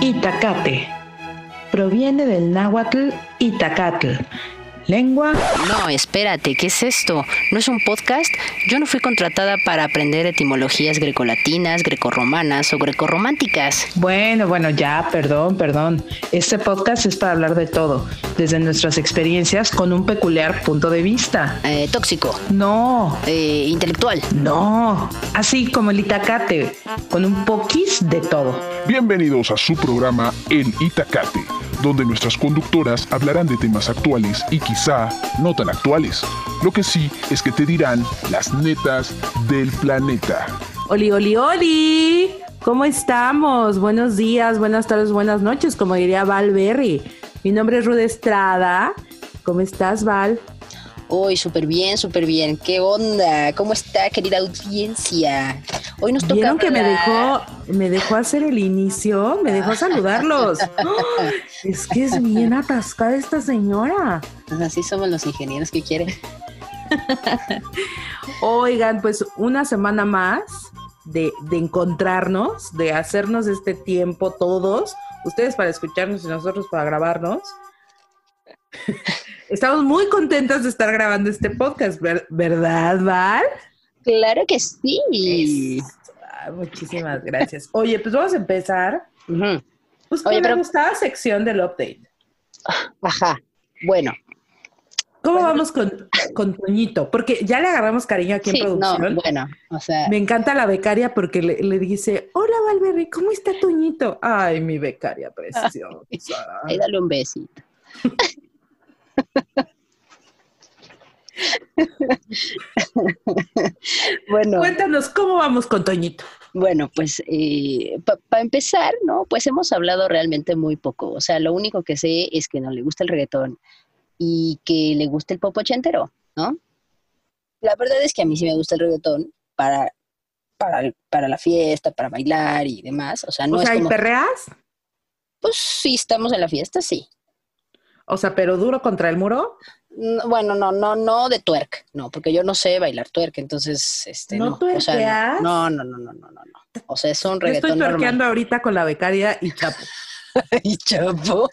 Itacate. Proviene del náhuatl Itacatl, lengua. No, espérate, ¿qué es esto? ¿No es un podcast? Yo no fui contratada para aprender etimologías grecolatinas, grecorromanas o grecorrománticas. Bueno, bueno, ya, perdón, perdón. Este podcast es para hablar de todo, desde nuestras experiencias con un peculiar punto de vista. Eh, tóxico, No, eh, intelectual. no, así como el Itacate, con un poquis de todo. Bienvenidos a su programa En Itacate, donde nuestras conductoras hablarán de temas actuales y quizá no tan actuales. Lo que sí es que te dirán las netas del planeta. Oli, oli, oli. ¿Cómo estamos? Buenos días, buenas tardes, buenas noches, como diría Val Berry. Mi nombre es Rude Estrada. ¿Cómo estás, Val? Uy, súper bien, súper bien. ¿Qué onda? ¿Cómo está, querida audiencia? Hoy nos toca ¿Vieron que me dejó, me dejó hacer el inicio? Me dejó saludarlos. ¡Ah! Es que es bien atascada esta señora. Así somos los ingenieros que quieren. Oigan, pues una semana más de, de encontrarnos, de hacernos este tiempo todos, ustedes para escucharnos y nosotros para grabarnos. Estamos muy contentas de estar grabando este podcast, ver- ¿verdad, Val? Claro que sí. Ah, muchísimas gracias. Oye, pues vamos a empezar. Ujú. Pues Oye, pero- la gustada sección del update. Ajá. Bueno, ¿Cómo vamos con, con Toñito? Porque ya le agarramos cariño aquí sí, en no, producción. bueno, o sea, Me encanta la becaria porque le, le dice, hola Valverde, ¿cómo está Toñito? Ay, mi becaria preciosa. ahí dale un besito. bueno, Cuéntanos, ¿cómo vamos con Toñito? bueno, pues para empezar, ¿no? Pues hemos hablado realmente muy poco. O sea, lo único que sé es que no le gusta el reggaetón y que le gusta el pop ochentero, ¿no? La verdad es que a mí sí me gusta el reggaetón para, para, para la fiesta, para bailar y demás. O sea, no o sea, es ¿y como, perreas? pues sí, estamos en la fiesta, sí. O sea, pero duro contra el muro. No, Bueno, no, no, no de twerk, no, porque yo no sé bailar twerk, entonces, este, ¿No no, o sea, tuerqueas? no, no, no, no, no, no, no. O sea, es un Yo estoy reggaetón normal. tuerqueando ahorita con la becaria y Chapo. y chapo,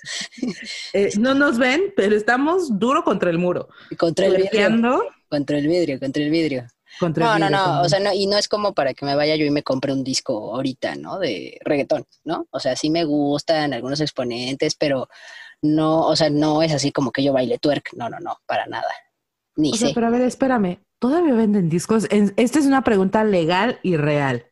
Eh, no nos ven, pero estamos duro contra el muro. contra el vidrio, contra el vidrio, contra el vidrio. contra No, el no, vidrio, no, contra- o sea, no, y no es como para que me vaya yo y me compre un disco ahorita, ¿no? De reggaetón, ¿no? O sea, sí me gustan algunos exponentes, pero no, o sea, no es así como que yo baile twerk, no, no, no, para nada. Ni O sea, sé. pero a ver, espérame. ¿Todavía venden discos? Esta es una pregunta legal y real.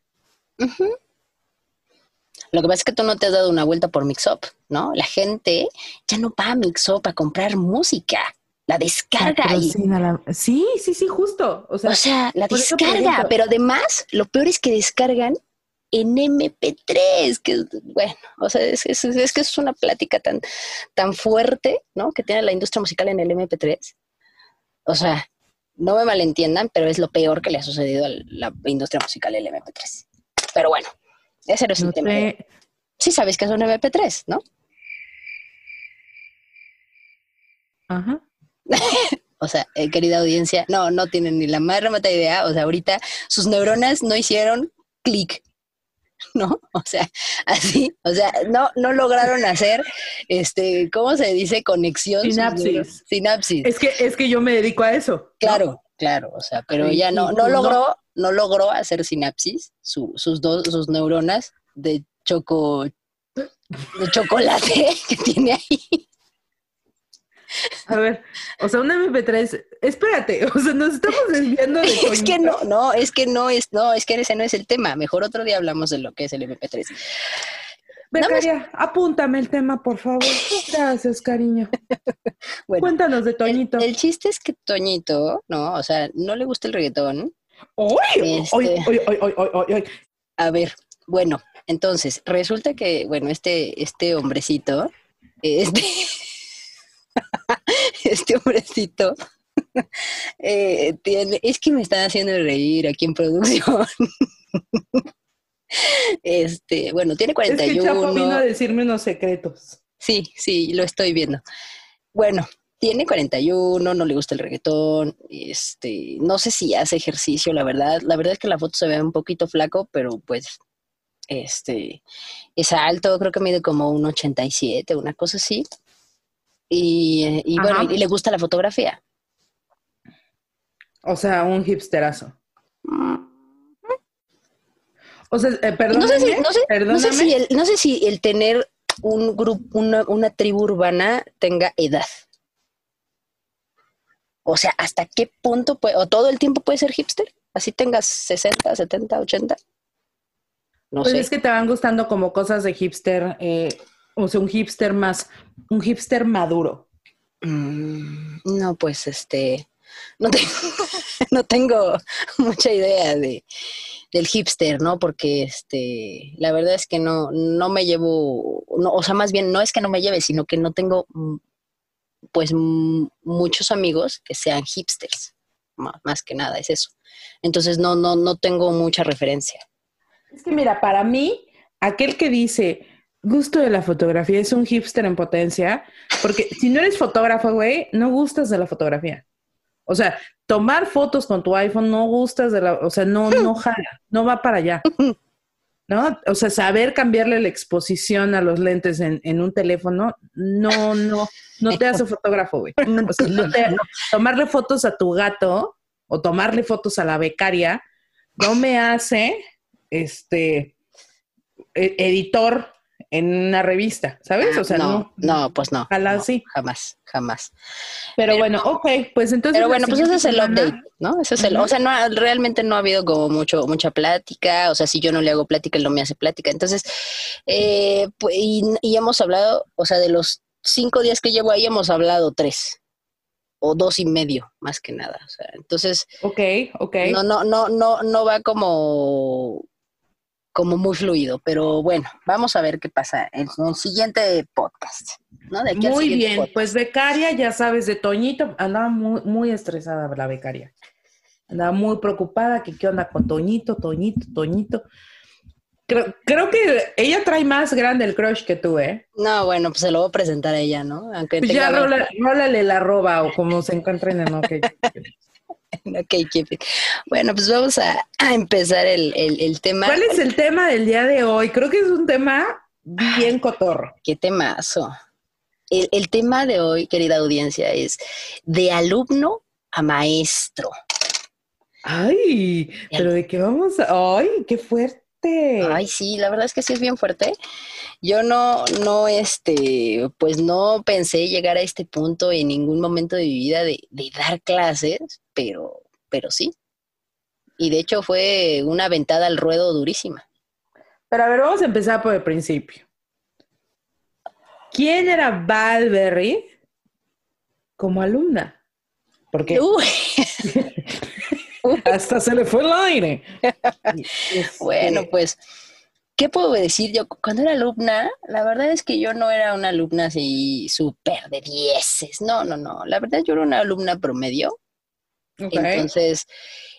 Lo que pasa es que tú no te has dado una vuelta por Mixup, ¿no? La gente ya no va a Mixup a comprar música, la descarga y, Patrocina la- Sí, sí, sí, justo. O sea, o sea, la descarga, pero además lo peor es que descargan en MP3, que es- bueno, o sea, es, es- es que es una plática tan, tan fuerte, ¿no? Que tiene la industria musical en el MP3. O sea, no me malentiendan, pero es lo peor que le ha sucedido a la industria musical el MP3. Pero bueno, ese no es no el tema. sé. Sí sabes que es un MP3, ¿no? Ajá. O sea, eh, querida audiencia, no, no tienen ni la más remota idea. O sea, ahorita sus neuronas no hicieron clic, ¿no? O sea, así, o sea, no, no lograron hacer, este, ¿cómo se dice? Conexión. Sinapsis. Sinapsis. Es que, es que yo me dedico a eso. ¿no? Claro, claro, o sea, pero ya no, tú no. logró, no logró hacer sinapsis, su- sus dos, sus neuronas de choco, de chocolate que tiene ahí. A ver, o sea, un MP3, espérate, o sea, nos estamos desviando de Es que no, no, es que no es, no, es que ese no es el tema. Mejor otro día hablamos de lo que es el MP3. Becaria, apúntame el tema, por favor. Gracias, cariño. Bueno, Cuéntanos de Toñito. el, el chiste es que Toñito, ¿no? O sea, no le gusta el reggaetón. ¡Oy! Este- ¡Oy, oy, oy, oy, oy, oy, oy! A ver, bueno, entonces, resulta que, bueno, este, este hombrecito, este, este hombrecito, eh, tiene, es que me están haciendo reír aquí en producción. Este, bueno, tiene Es que Chapo 41. vino a decirme unos secretos. Sí, sí, lo estoy viendo. Bueno, tiene 41, no le gusta el reggaetón, este, no sé si hace ejercicio, la verdad. La verdad es que la foto se ve un poquito flaco, pero pues Este, es alto, creo que mide como un 87, una cosa así. Y, y bueno, y le gusta la fotografía. O sea, un hipsterazo. O sea, eh, perdóname, No sé si, no sé, no sé perdóname. si el, no sé si el tener un grupo, una, una tribu urbana tenga edad. O sea, ¿hasta qué punto puede, o todo el tiempo puede ser hipster? Así tengas 60, 70, 80. No Pues sé. es que te van gustando como cosas de hipster, eh, o sea, un hipster más, un hipster maduro. Mm, No, pues este, no, te- no tengo mucha idea de, del hipster, ¿no? Porque este, la verdad es que no, no me llevo, no, o sea, más bien no es que no me lleve, sino que no tengo, mm, pues, muchos amigos que sean hipsters, más que nada, es eso. Entonces no, no, no tengo mucha referencia. Es que mira, para mí, aquel que dice gusto de la fotografía es un hipster en potencia, porque si no eres fotógrafo, güey, no gustas de la fotografía. O sea, tomar fotos con tu iPhone no gustas de la, o sea, no, no jala, no va para allá. ¿No? O sea, saber cambiarle la exposición a los lentes en, en un teléfono, no, no, no te hace fotógrafo, güey. O sea, no te- tomarle fotos a tu gato o tomarle fotos a la becaria no me hace este e- editor en una revista, ¿sabes? O sea, no, no, no, pues no. Ojalá no, sí. Jamás, jamás. Pero, pero- bueno, ok, pues entonces. Pero bueno, pues ese es el update, ¿no? Ese es el, o sea, no, realmente no ha habido como mucho, mucha plática, o sea, si yo no le hago plática, él no me hace plática. Entonces, eh, pues, y, y hemos hablado, o sea, de los cinco días que llevo ahí hemos hablado tres o dos y medio, más que nada. O sea, entonces, Ok, ok. no, no, no, no, no va como, como muy fluido, pero bueno, vamos a ver qué pasa en un siguiente podcast, ¿no? De aquí al Muy siguiente bien, podcast. pues becaria, ya sabes, de Toñito, andaba muy, muy estresada la becaria. Andaba muy preocupada que qué onda con Toñito, Toñito, Toñito. Creo, creo que ella trae más grande el crush que tú, ¿eh? No, bueno, pues se lo voy a presentar a ella, ¿no? Aunque Pues ya 20. rola- rólale la roba o como se encuentren en OK. Ok, Kipi. Bueno, pues vamos a, a empezar el, el- el tema. ¿Cuál es el tema del día de hoy? Creo que es un tema bien cotorro. ¿Qué temazo? El, el tema de hoy, querida audiencia, es de alumno a maestro. Ay, pero de qué vamos a... Ay, qué fuerte. Ay, sí, la verdad es que sí es bien fuerte. Yo no, no, este, pues no pensé llegar a este punto en ningún momento de mi vida de, de dar clases, pero, pero sí. Y de hecho fue una ventada al ruedo durísima. Pero a ver, vamos a empezar por el principio. ¿Quién era Val Berry como alumna? Porque hasta se le fue el aire. Este, Bueno, pues, ¿qué puedo decir yo? Cuando era alumna, la verdad es que yo no era una alumna así súper de dieces. No, no, no. La verdad yo era una alumna promedio. Entonces,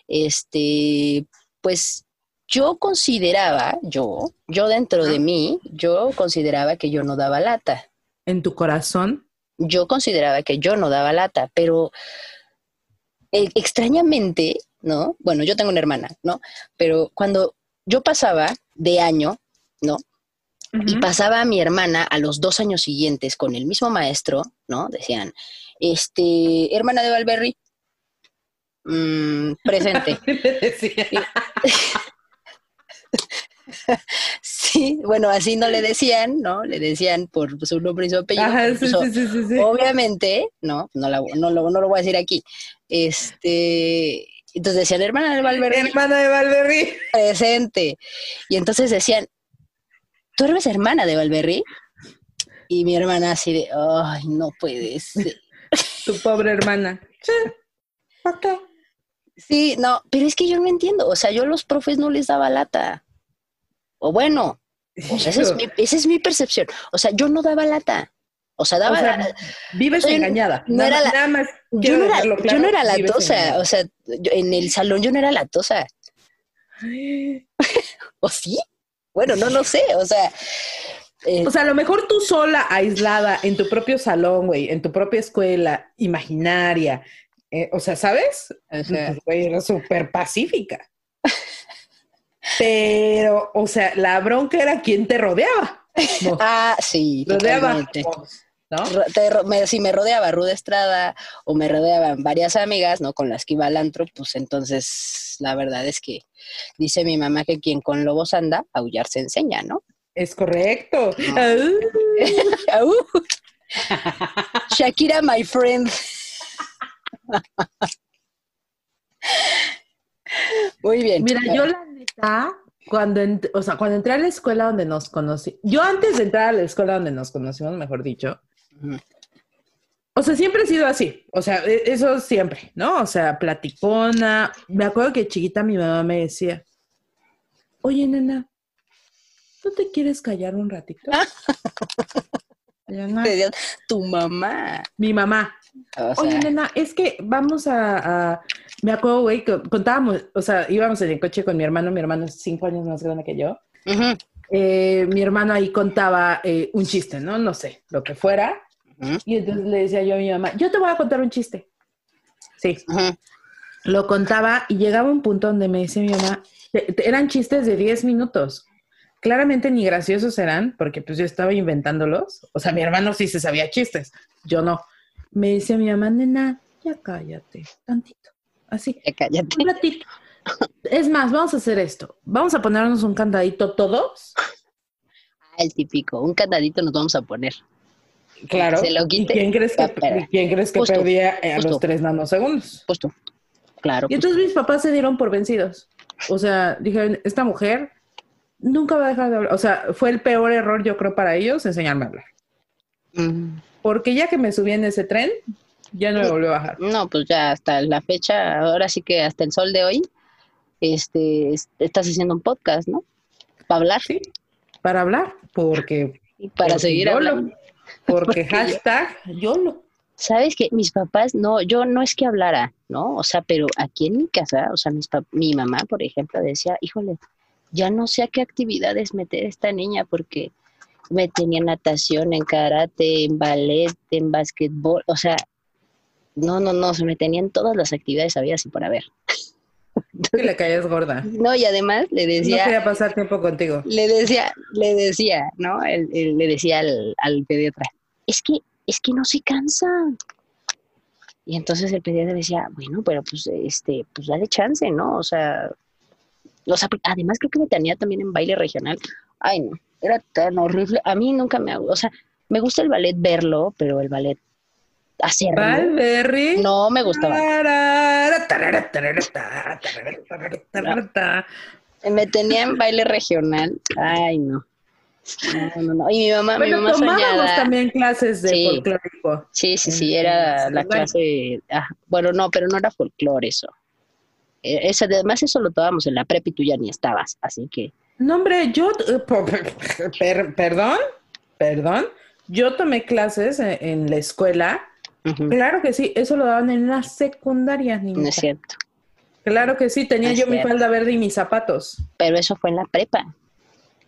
este, pues yo consideraba, yo, yo dentro de mí, yo consideraba que yo no daba lata. en tu corazón. Yo consideraba que yo no daba lata, pero eh, extrañamente, ¿no? Bueno, yo tengo una hermana, ¿no? Pero cuando yo pasaba de año, ¿no? Y pasaba a mi hermana a los dos años siguientes con el mismo maestro, ¿no? Decían, este, hermana de Valberry, mm, presente. Sí, bueno, así no le decían, ¿no? Le decían por su nombre y su apellido. Ajá, sí, pues, sí, sí, sí, sí. Obviamente, no, no, la- no, lo, no lo voy a decir aquí. Este, entonces decían, hermana de Valverde, Hermana de Valberry. presente. Y entonces decían, ¿tú eres hermana de Valverde? Y mi hermana así de, ay, no puede ser. Tu pobre hermana. ¿Para qué? Sí, no, pero es que yo no entiendo. O sea, yo a los profes no les daba lata. O bueno, o sea, esa, es mi, esa es mi percepción. O sea, yo no daba lata. O sea, daba O sea, la- vives o sea, engañada. no nada, era la- nada más. yo no, era, dejarlo yo claro, no era la vives tosa. engañada. O sea, yo- en el salón yo no era la tosa. ¿O sí? Bueno, no, no sé. O sea, eh, O sea, a lo mejor tú sola, aislada, en tu propio salón, güey, en tu propia escuela, imaginaria. Eh, o sea, ¿sabes? o sea, güey, era súper pacífica. Pero, o sea, la bronca era quien te rodeaba. No, Ah, sí, rodeaba. si me rodeaba Ruda Estrada o me rodeaban varias amigas, ¿no? Con las que iba al antro, pues entonces la verdad es que dice mi mamá que quien con lobos anda, aullar se enseña, ¿no? Es correcto. Au. Shakira, my friend. Muy bien. Mira, yo la neta, cuando, o sea, cuando entré a la escuela donde nos conocí, yo antes de entrar a la escuela donde nos conocimos, mejor dicho, o sea, siempre he sido así, o sea, e- eso siempre, ¿no? O sea, platicona. Me acuerdo que chiquita mi mamá me decía, oye, nena, ¿no te quieres callar un ratito? Tu mamá. Mi mamá, O Oye, nena, es que vamos a, a- me acuerdo, güey, que contábamos, o sea, íbamos en el coche con mi hermano, mi hermano es cinco años más grande que yo. Eh, mi hermano ahí contaba eh, un chiste, ¿no? No sé, lo que fuera. Y entonces le decía yo a mi mamá, yo te voy a contar un chiste. Sí, lo contaba y llegaba un punto donde me decía mi mamá, eran chistes de 10 minutos. Claramente ni graciosos eran, porque pues yo estaba inventándolos. O sea, mi hermano sí se sabía chistes, yo no. Me decía mi mamá, nena, ya cállate, tantito. Así, Ya cállate. un ratito. Es más, vamos a hacer esto. Vamos a ponernos un candadito todos. Ah, el típico. Un candadito nos vamos a poner. Claro. Se lo ¿Y quite. quién crees que, quién crees que perdía eh, a los tres nanosegundos? Pues tú. Claro. Y entonces mis papás se dieron por vencidos. O sea, dijeron, esta mujer nunca va a dejar de hablar. O sea, fue el peor error, yo creo, para ellos enseñarme a hablar. Mm, Porque ya que me subí en ese tren, ya no me volvió a bajar. No, pues ya hasta la fecha, ahora sí que hasta el sol de hoy, este, es- estás haciendo un podcast, ¿no? Para hablar Sí, para hablar, porque, y para porque seguir YOLO. hablando. porque Porque yo- hashtag YOLO. Sabes que mis papás, no, yo no es que hablara, ¿no? O sea, pero aquí en mi casa, o sea, mis pap- mi mamá, por ejemplo, decía, híjole, ya no sé a qué actividades meter a esta niña porque me tenía en natación, en karate, en ballet, en básquetbol, o sea, no, no, no, se me tenían todas las actividades habidas y por haber. Que le caías gorda. No, y además le No decía, quería pasar tiempo contigo. le decía, le decía, ¿no? Él le decía al, al pediatra, es que, es que no se cansa. Y entonces el pediatra decía, bueno, pero pues, este, pues dale chance, ¿no? O sea, además creo que me tenía también en baile regional. Ay, no, era tan horrible. A mí nunca me, o sea, me gusta el ballet verlo, pero el ballet hacerlo, Valberry. no me gustaba. Tarara. Me tenía en baile regional. Ay, no. No, no, no. Y mi mamá, mi Bueno, mamá tomábamos soñada. también clases de Sí. folclórico. Sí, sí, sí, en- era la clase. ah, bueno, no, pero no era folclore eso. Eh, ese, además, eso lo tomábamos en la prepa y tú ya ni estabas, así que. No, hombre, yo, eh, per- perdón, perdón, yo tomé clases en, en la escuela. Claro que sí, eso lo daban en la secundaria, no niñita. es cierto. Claro que sí, tenía No yo mi falda verde y mis zapatos. Pero eso fue en la prepa.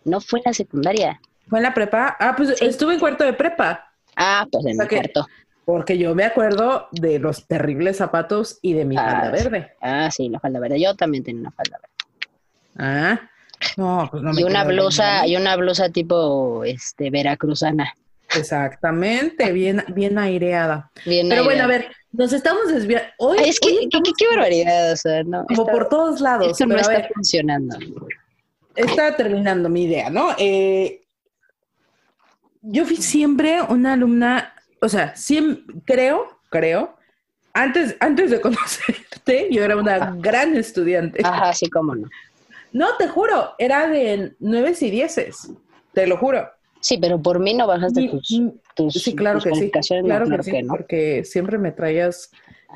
No fue en la secundaria. ¿Fue en la prepa? Ah, pues Sí. estuve en cuarto de prepa, Ah, pues en O sea el cuarto. Porque yo me acuerdo de los terribles zapatos y de mi Ah, falda sí. verde. Ah, sí, la falda verde. Yo también tenía una falda verde. Ah, no, pues no me y una bien, blusa, y una blusa tipo este veracruzana. Exactamente, bien, bien aireada. Bien Pero bueno, a ver, nos estamos desviando. Hoy, Ay, es que, hoy qué, barbaridad, o sea, no. como por todos lados. esto no pero está ver, funcionando. está terminando mi idea, ¿no? Eh, yo fui siempre una alumna, o sea, siempre, creo, creo, antes, antes de conocerte, yo era una gran estudiante. Ajá, sí, cómo no. No, te juro, era de nueves y dieces, te lo juro. Sí, pero por mí no bajaste Mi- tus, tus, sí, claro tus que sí, no, claro claro que sí, no. porque siempre me traías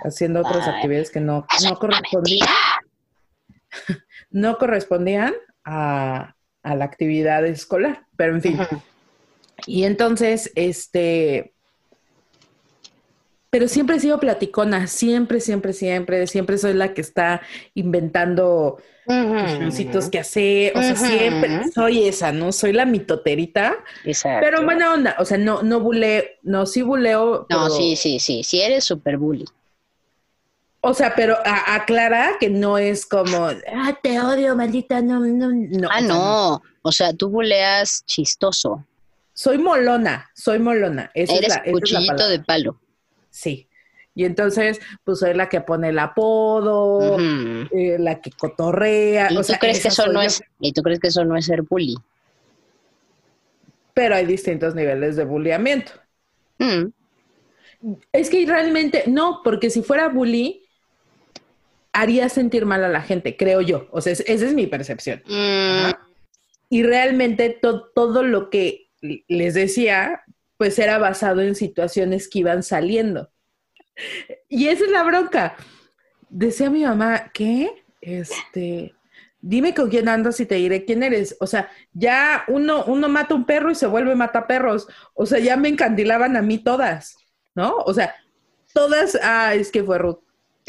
haciendo otras Ay, actividades que no, no correspondían. no correspondían a, a la actividad escolar, pero en fin. Y entonces, este, pero siempre he sido platicona, siempre, siempre, siempre, siempre soy la que está inventando cuestioncitos que hacer, o sea, siempre soy esa, ¿no? Soy la mitoterita, Exacto. pero buena onda, o sea, no, no buleo, no, sí buleo, No, pero- sí, sí, sí, sí eres super bully. O sea, pero a- aclara que no es como, ah, te odio, maldita, no, no, no. Ah, no. O sea, tú buleas chistoso. Soy molona, soy molona. Esa Eres es la, esa es la cuchillito de palo. Sí. Y entonces, pues soy la que pone el apodo, eh, la que cotorrea. ¿Y o tú sea, crees que eso no yo. es, y tú crees que eso no es ser bully? Pero hay distintos niveles de bulleamiento. Mm. Es que realmente no, porque si fuera bully, haría sentir mal a la gente, creo yo. O sea, es- esa es mi percepción. Mm, Y realmente to- todo lo que les decía, pues era basado en situaciones que iban saliendo. Y esa es la bronca. Decía mi mamá, ¿qué? Este, dime con quién andas y te diré quién eres. O sea, ya uno, uno mata un perro y se vuelve mata perros. O sea, ya me encandilaban a mí todas, ¿no? O sea, todas, ah, es que fue Ruth.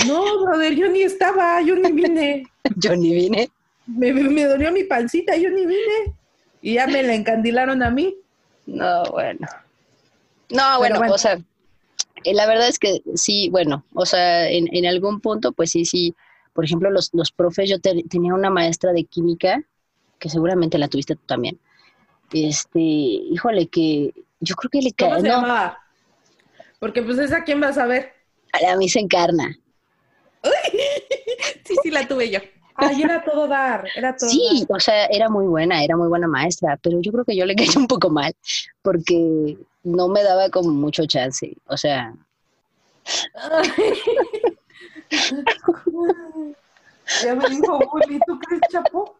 No, brother, yo ni estaba, yo ni vine. Yo ni vine. Me, me, me dolió mi pancita, yo ni vine. Y ya me la encandilaron a mí. No, bueno. No, bueno, bueno. o sea, eh, la verdad es que sí, bueno, o sea, en, en algún punto, pues sí, sí. Por ejemplo, los, los profes, yo te- tenía una maestra de química, que seguramente la tuviste tú también. Este, híjole, que yo creo que le ¿Cómo se no, llamaba? Porque pues esa quién vas a ver. a mí se encarna. Sí, sí, la tuve yo. Ay, era todo dar, era todo Sí, dar. o sea, era muy buena, era muy buena maestra, pero yo creo que yo le caí un poco mal, porque no me daba como mucho chance. O sea, Ya me dijo Bully, ¿tú crees, Chapo?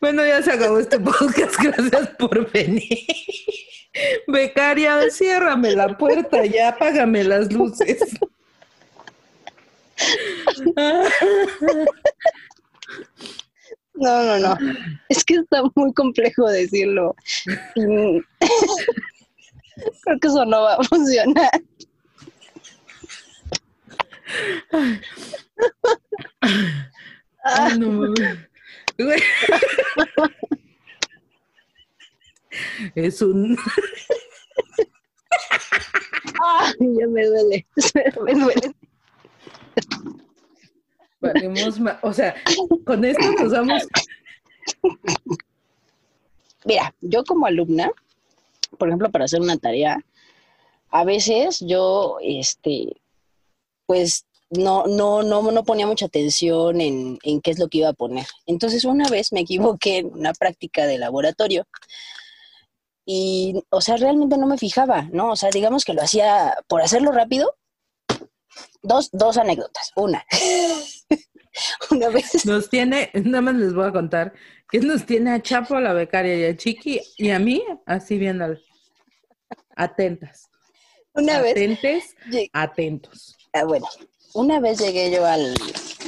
Bueno, ya se acabó este podcast. Gracias por venir. Becaria, ciérrame la puerta, ya apágame las luces. No, no, no. Es que está muy complejo decirlo. Creo que eso no va a funcionar. Ay, no mames. Es un. Ay, ya me duele. Me duele. Valemos O sea, con esto nos vamos. Mira, yo como alumna, por ejemplo, para hacer una tarea, a veces yo, este, pues no, no, no, no ponía mucha atención en, en qué es lo que iba a poner. Entonces una vez me equivoqué en una práctica de laboratorio y, o sea, realmente no me fijaba, ¿no? O sea, digamos que lo hacía por hacerlo rápido. Dos, dos anécdotas. Una. una vez. Nos tiene, nada más les voy a contar, que nos tiene a Chapo, a la becaria y a Chiqui y a mí así viendo atentas. Una vez. Atentes, atentos. Ah, bueno, una vez llegué yo al,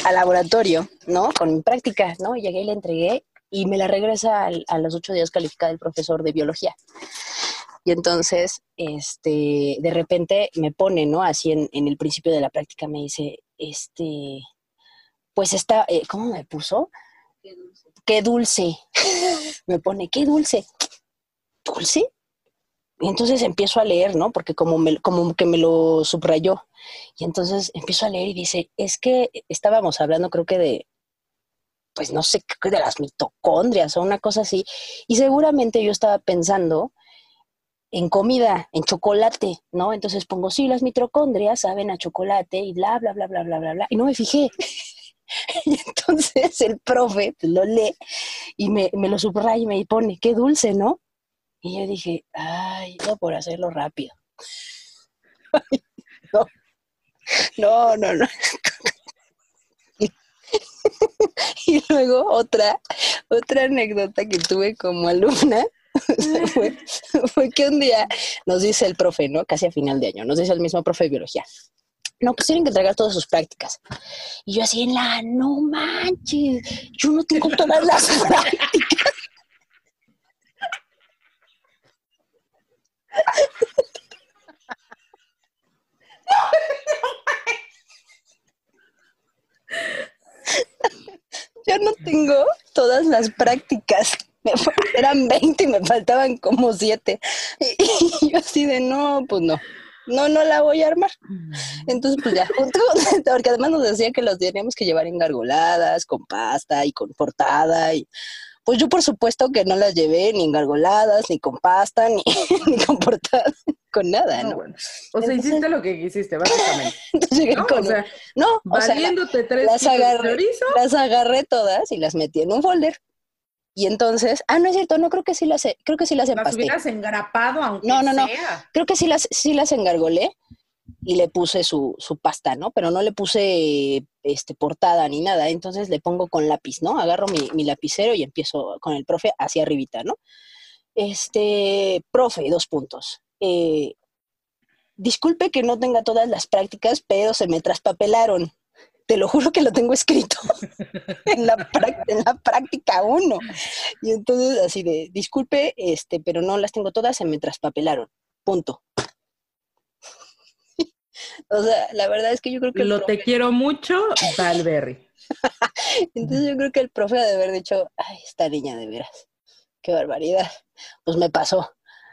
al laboratorio, ¿no? Con mi práctica, ¿no? Llegué y la entregué y me la regresa al- a los ocho días calificada el profesor de biología. Y entonces, este, de repente me pone, ¿no? Así en, en el principio de la práctica me dice, este, pues está, eh, ¿cómo me puso? Qué dulce. me pone, qué dulce. ¿Dulce? Y entonces empiezo a leer, ¿no? Porque como, me, como que me lo subrayó. Y entonces empiezo a leer y dice, es que estábamos hablando creo que de, pues no sé, de las mitocondrias o una cosa así. Y seguramente yo estaba pensando en comida, en chocolate, ¿no? Entonces pongo, sí, las mitocondrias saben a chocolate y bla, bla, bla, bla, bla, bla, bla. Y no me fijé. y entonces el profe pues, lo lee y me, me lo subraya y me pone, qué dulce, ¿no? Y yo dije, ay, no por hacerlo rápido. No. No, no, no. y luego otra, otra anécdota que tuve como alumna fue, fue que un día nos dice el profe, ¿no? Casi a final de año, nos dice el mismo profe de biología. No, pues tienen que entregar todas sus prácticas. Y yo así en la, no manches, yo no tengo todas las prácticas. Yo no tengo todas las prácticas. me eran 20 y me faltaban como 7. Y yo así de, no, pues no, no, no la voy a armar. Entonces, pues ya, junto, porque además nos decía que los teníamos que llevar engargoladas, con pasta y con portada. Y pues yo, por supuesto, que no las llevé ni engargoladas, ni con pasta, ni, ni con portada, con nada, No, ¿no? bueno. O sea, Entonces- hiciste lo que quisiste, básicamente. Entonces llegué ¿no? con. O sea, no, o sea, la- valiéndote tres las agarré. las agarré todas y las metí en un folder. Y entonces, ah, no es cierto, no creo que sí las, creo que sí las Las empasté. hubieras engrapado, aunque No, no, no. sea. Creo que sí las, sí las engargolé y le puse su, su pasta, ¿no? Pero no le puse este, portada ni nada. Entonces le pongo con lápiz, ¿no? Agarro mi, mi lapicero y empiezo con el profe hacia arribita, ¿no? Este, profe, dos puntos. Eh, disculpe que no tenga todas las prácticas, pero se me traspapelaron. Te lo juro que lo tengo escrito en, la prac- en la práctica uno. Y entonces así de, disculpe, este, pero no las tengo todas, se me traspapelaron. Punto. o sea, la verdad es que yo creo que Lo te quiero mucho, Valberry. entonces yo creo que el profe ha de haber dicho, ay, esta niña de veras, qué barbaridad. Pues me pasó,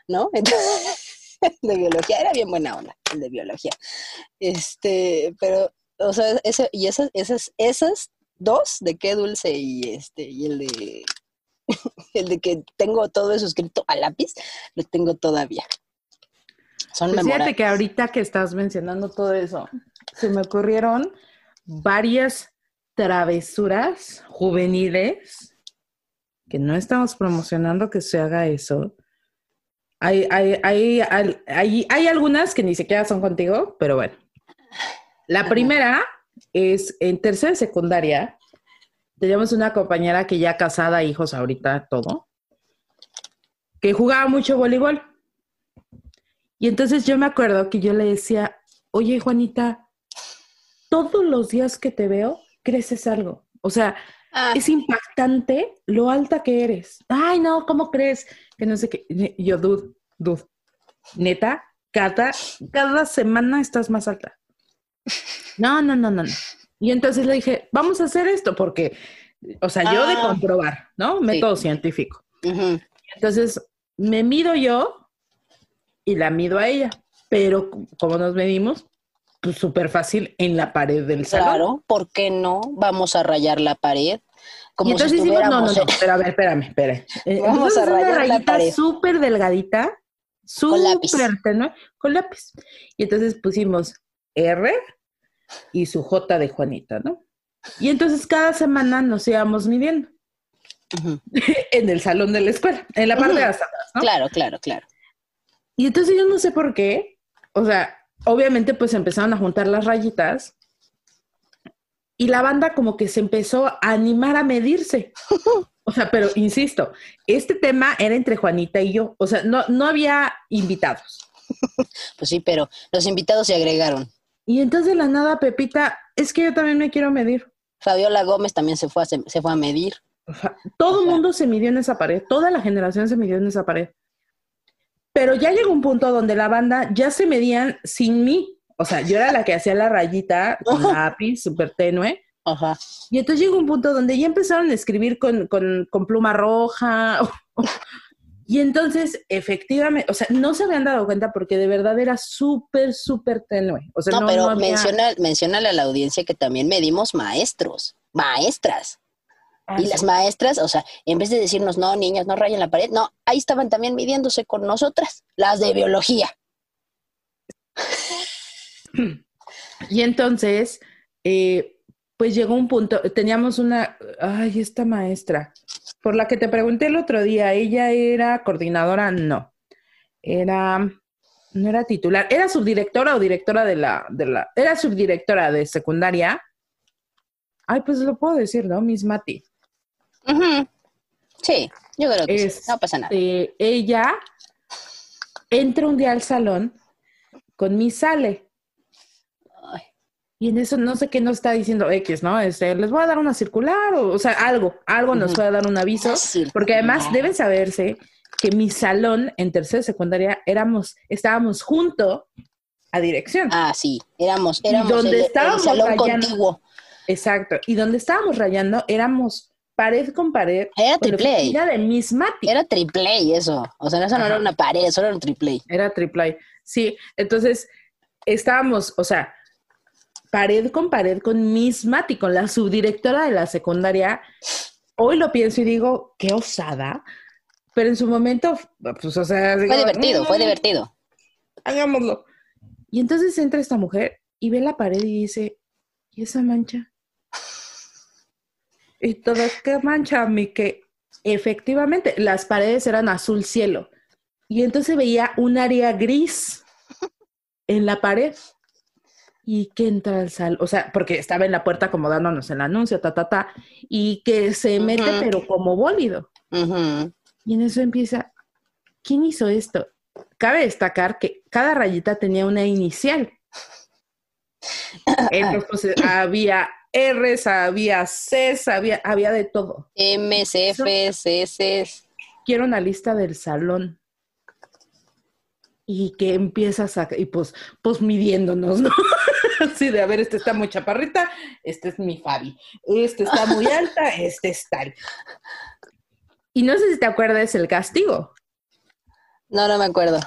¿no? Entonces, de biología, era bien buena onda, el de biología. Este, pero, o sea, ese, y esas, esas, esas dos, de qué dulce y este, y el de el de que tengo todo eso escrito a lápiz, lo tengo todavía. Son Pues fíjate que ahorita que estás mencionando todo eso, se me ocurrieron varias travesuras juveniles que no estamos promocionando que se haga eso. Hay, hay, hay, hay- hay algunas que ni siquiera son contigo, pero bueno. La Ajá. primera es en tercera secundaria. Teníamos una compañera que ya casada, hijos ahorita, todo, que jugaba mucho voleibol. Y entonces yo me acuerdo que yo le decía, oye Juanita, todos los días que te veo, creces algo. O sea, Ah, es impactante lo alta que eres. Ay, no, ¿cómo crees? Que no sé qué. Yo, dud, dud. Neta, cada, cada semana estás más alta. No, no, no, no, no. Y entonces le dije, vamos a hacer esto, porque, o sea, yo de Ah. comprobar, ¿no? Método científico. Entonces, me mido yo y la mido a ella. Pero, como nos medimos? Pues súper fácil en la pared del salón. Claro, ¿por qué no? Vamos a rayar la pared. Como y entonces si hicimos, no, no, no, pero a ver, espérame, espérame. Vamos entonces a una rayar la rayita pared. súper delgadita, Con lápiz. súper tenue, con lápiz. Y entonces pusimos R y su J de Juanita, ¿no? Y entonces cada semana nos íbamos midiendo en el salón de la escuela, en la parte de atrás, ¿no? Claro, claro, claro. Y entonces yo no sé por qué, o sea, obviamente pues empezaron a juntar las rayitas y la banda como que se empezó a animar a medirse. O sea, pero insisto, este tema era entre Juanita y yo, o sea, no, no había invitados. Pues sí, pero los invitados se agregaron. Y entonces de la nada, Pepita, es que yo también me quiero medir. Fabiola Gómez también se fue a, se, se fue a medir. Todo el mundo se midió en esa pared, toda la generación se midió en esa pared. Pero ya llegó un punto donde la banda ya se medían sin mí. O sea, yo era la que hacía la rayita con lápiz súper tenue. Ajá. Y entonces llegó un punto donde ya empezaron a escribir con, con- con pluma roja. y entonces, efectivamente, o sea, no se habían dado cuenta porque de verdad era súper, súper tenue. O sea, No, no, pero no había- menciona, a la audiencia que también medimos maestros, maestras. Ah, y sí. las maestras, o sea, en vez de decirnos, no, niñas, no rayen la pared, no, ahí estaban también midiéndose con nosotras, las de biología. Y entonces, eh, pues llegó un punto, teníamos una, ay, esta maestra, por la que te pregunté el otro día, ella era coordinadora, no, era, no era titular, era subdirectora o directora de la, de la, era subdirectora de secundaria. Ay, pues lo puedo decir, ¿no? Miss Mati. Ujú. Sí, yo creo que sí, no pasa nada. Eh, ella entra un día al salón con Miss Sale. Y en eso no sé qué nos está diciendo X, ¿no? Este, les voy a dar una circular o, o sea, algo, algo nos Ujú. puede dar un aviso. Porque además debe saberse que mi salón en tercera secundaria éramos, estábamos junto a dirección. Ah, sí, éramos, éramos donde el, el estábamos salón rayando. contiguo. Exacto. Y donde estábamos rayando éramos pared con pared. Era con la triple A. oficina de Miss Matty. Era triple A eso. O sea, eso no era una pared, eso era un triple A. Era triple A. Sí, entonces estábamos, o sea, pared con pared con Miss Matty, con la subdirectora de la secundaria. Hoy lo pienso y digo, qué osada. Pero en su momento, pues, o sea, Fue divertido, fue "Mm, divertido. Hagámoslo. Y entonces entra esta mujer y ve la pared y dice, ¿y esa mancha? Y todas, ¿qué mancha, mi? Que efectivamente las paredes eran azul cielo. Y entonces veía un área gris en la pared. Y que entra al salón, o sea, porque estaba en la puerta como dándonos el anuncio, ta, ta, ta, y que se mete, pero como bólido. Y en eso empieza, ¿quién hizo esto? Cabe destacar que cada rayita tenía una inicial. Entonces, había R's, había C's, había, había de todo. M, C, F, C, C. Quiero una lista del salón. Y que empiezas a, y pues, pues midiéndonos, ¿no? Así de, a ver, este está muy chaparrita, este es mi Fabi. Este está muy alta, este es tal. Y no sé si te acuerdas el castigo. No, no me acuerdo.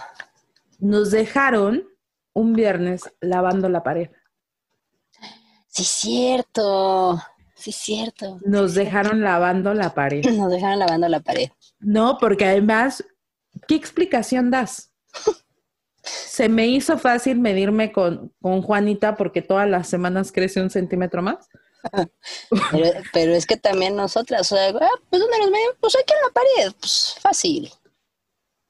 nos dejaron un viernes lavando la pared. Sí, cierto. Sí, cierto. Nos dejaron lavando la pared. Nos dejaron lavando la pared. No, porque además, ¿qué explicación das? Se me hizo fácil medirme con, con Juanita porque todas las semanas crece un centímetro más. Pero, pero es que también nosotras, o sea, ah, pues ¿dónde nos ven? Pues aquí en la pared. Pues fácil.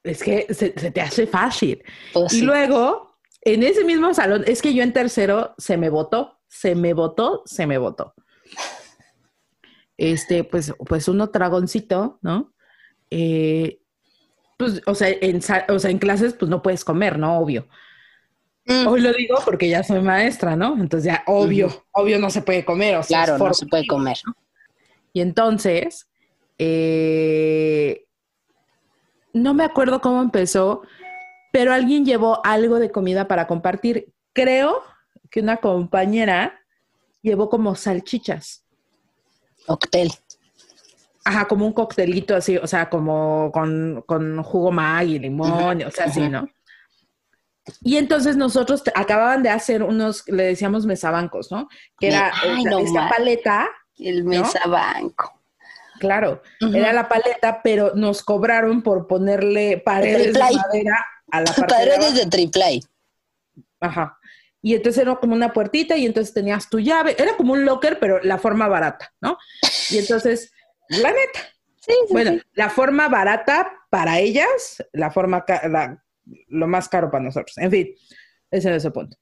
Es que se, se te hace fácil. Pues, Y sí. luego, en ese mismo salón, es que yo en tercero se me votó, se me votó, se me votó. Este, pues, pues uno dragoncito, ¿no? Eh, pues, o sea, en, o sea, en clases, pues no puedes comer, ¿no? Obvio. Mm, Hoy lo digo porque ya soy maestra, ¿no? Entonces ya, obvio, obvio no se puede comer. O sea, claro, no se puede comer. Y entonces, eh, no me acuerdo cómo empezó, pero alguien llevó algo de comida para compartir. Creo que una compañera llevó como salchichas. Octel. Ajá, como un coctelito así, o sea, como con, con jugo Maggi, limón, o sea, así. ¿no? Y entonces nosotros te- acababan de hacer unos, le decíamos mesabancos, ¿no? Que era Ay, esta, no esta paleta, El mesa banco. claro, era la paleta, pero nos cobraron por ponerle paredes de madera a la parte de Paredes de triple A. Ajá. Y entonces era como una puertita y entonces tenías tu llave, era como un locker, pero la forma barata, ¿no? Y entonces, la neta, Sí, sí, bueno, sí. la forma barata para ellas, la forma, la- lo más caro para nosotros. En fin, ese es el punto.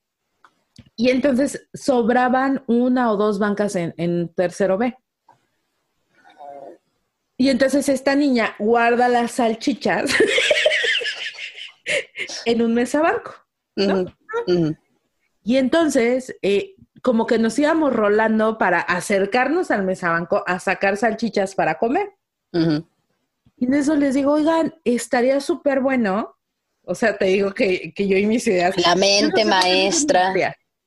Y entonces sobraban una o dos bancas en, en tercero B. Y entonces esta niña guarda las salchichas en un mesabanco. ¿no? Ujú. Y entonces, eh, como que nos íbamos rolando para acercarnos al mesabanco a sacar salchichas para comer. Y en eso les digo, oigan, estaría súper bueno. O sea, te digo que, que yo y mis ideas. La no mente maestra.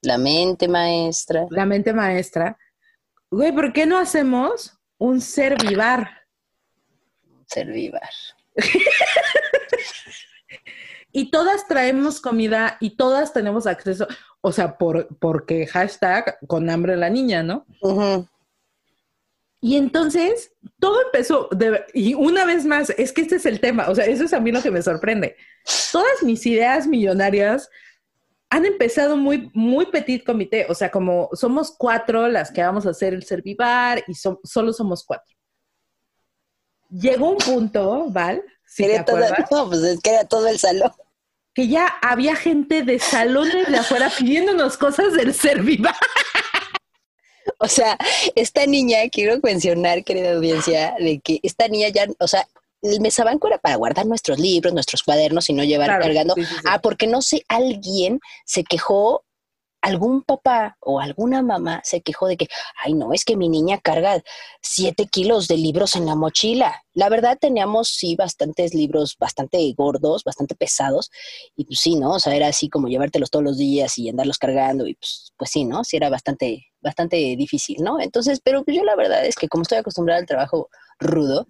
La mente maestra. La mente maestra. Güey, ¿por qué no hacemos un servivar? Servivar. Y todas traemos comida y todas tenemos acceso, o sea, por, porque hashtag con hambre la niña, ¿no? Y entonces todo empezó, de- y una vez más, es que este es el tema, o sea, eso es a mí lo que me sorprende. Todas mis ideas millonarias han empezado muy, muy petit comité, o sea, como somos cuatro las que vamos a hacer el Servivar y so- solo somos cuatro. Llegó un punto, Val, si te Era todo- acuerdas, no, pues es que era todo el salón. Que ya había gente de salones de afuera pidiéndonos cosas del Servivar. O sea, esta niña, quiero mencionar, querida audiencia, de que esta niña ya, o sea, el mesabanco era para guardar nuestros libros, nuestros cuadernos y no llevar Claro, cargando. sí, sí, sí. Ah, porque no sé, alguien se quejó algún papá o alguna mamá se quejó de que, ay, no, es que mi niña carga siete kilos de libros en la mochila. La verdad teníamos, sí, bastantes libros bastante gordos, bastante pesados, y pues sí, ¿no? O sea, era así como llevártelos todos los días y andarlos cargando, y pues, pues sí, ¿no? Sí era bastante, bastante difícil, ¿no? Entonces, pero pues yo la verdad es que como estoy acostumbrada al trabajo rudo,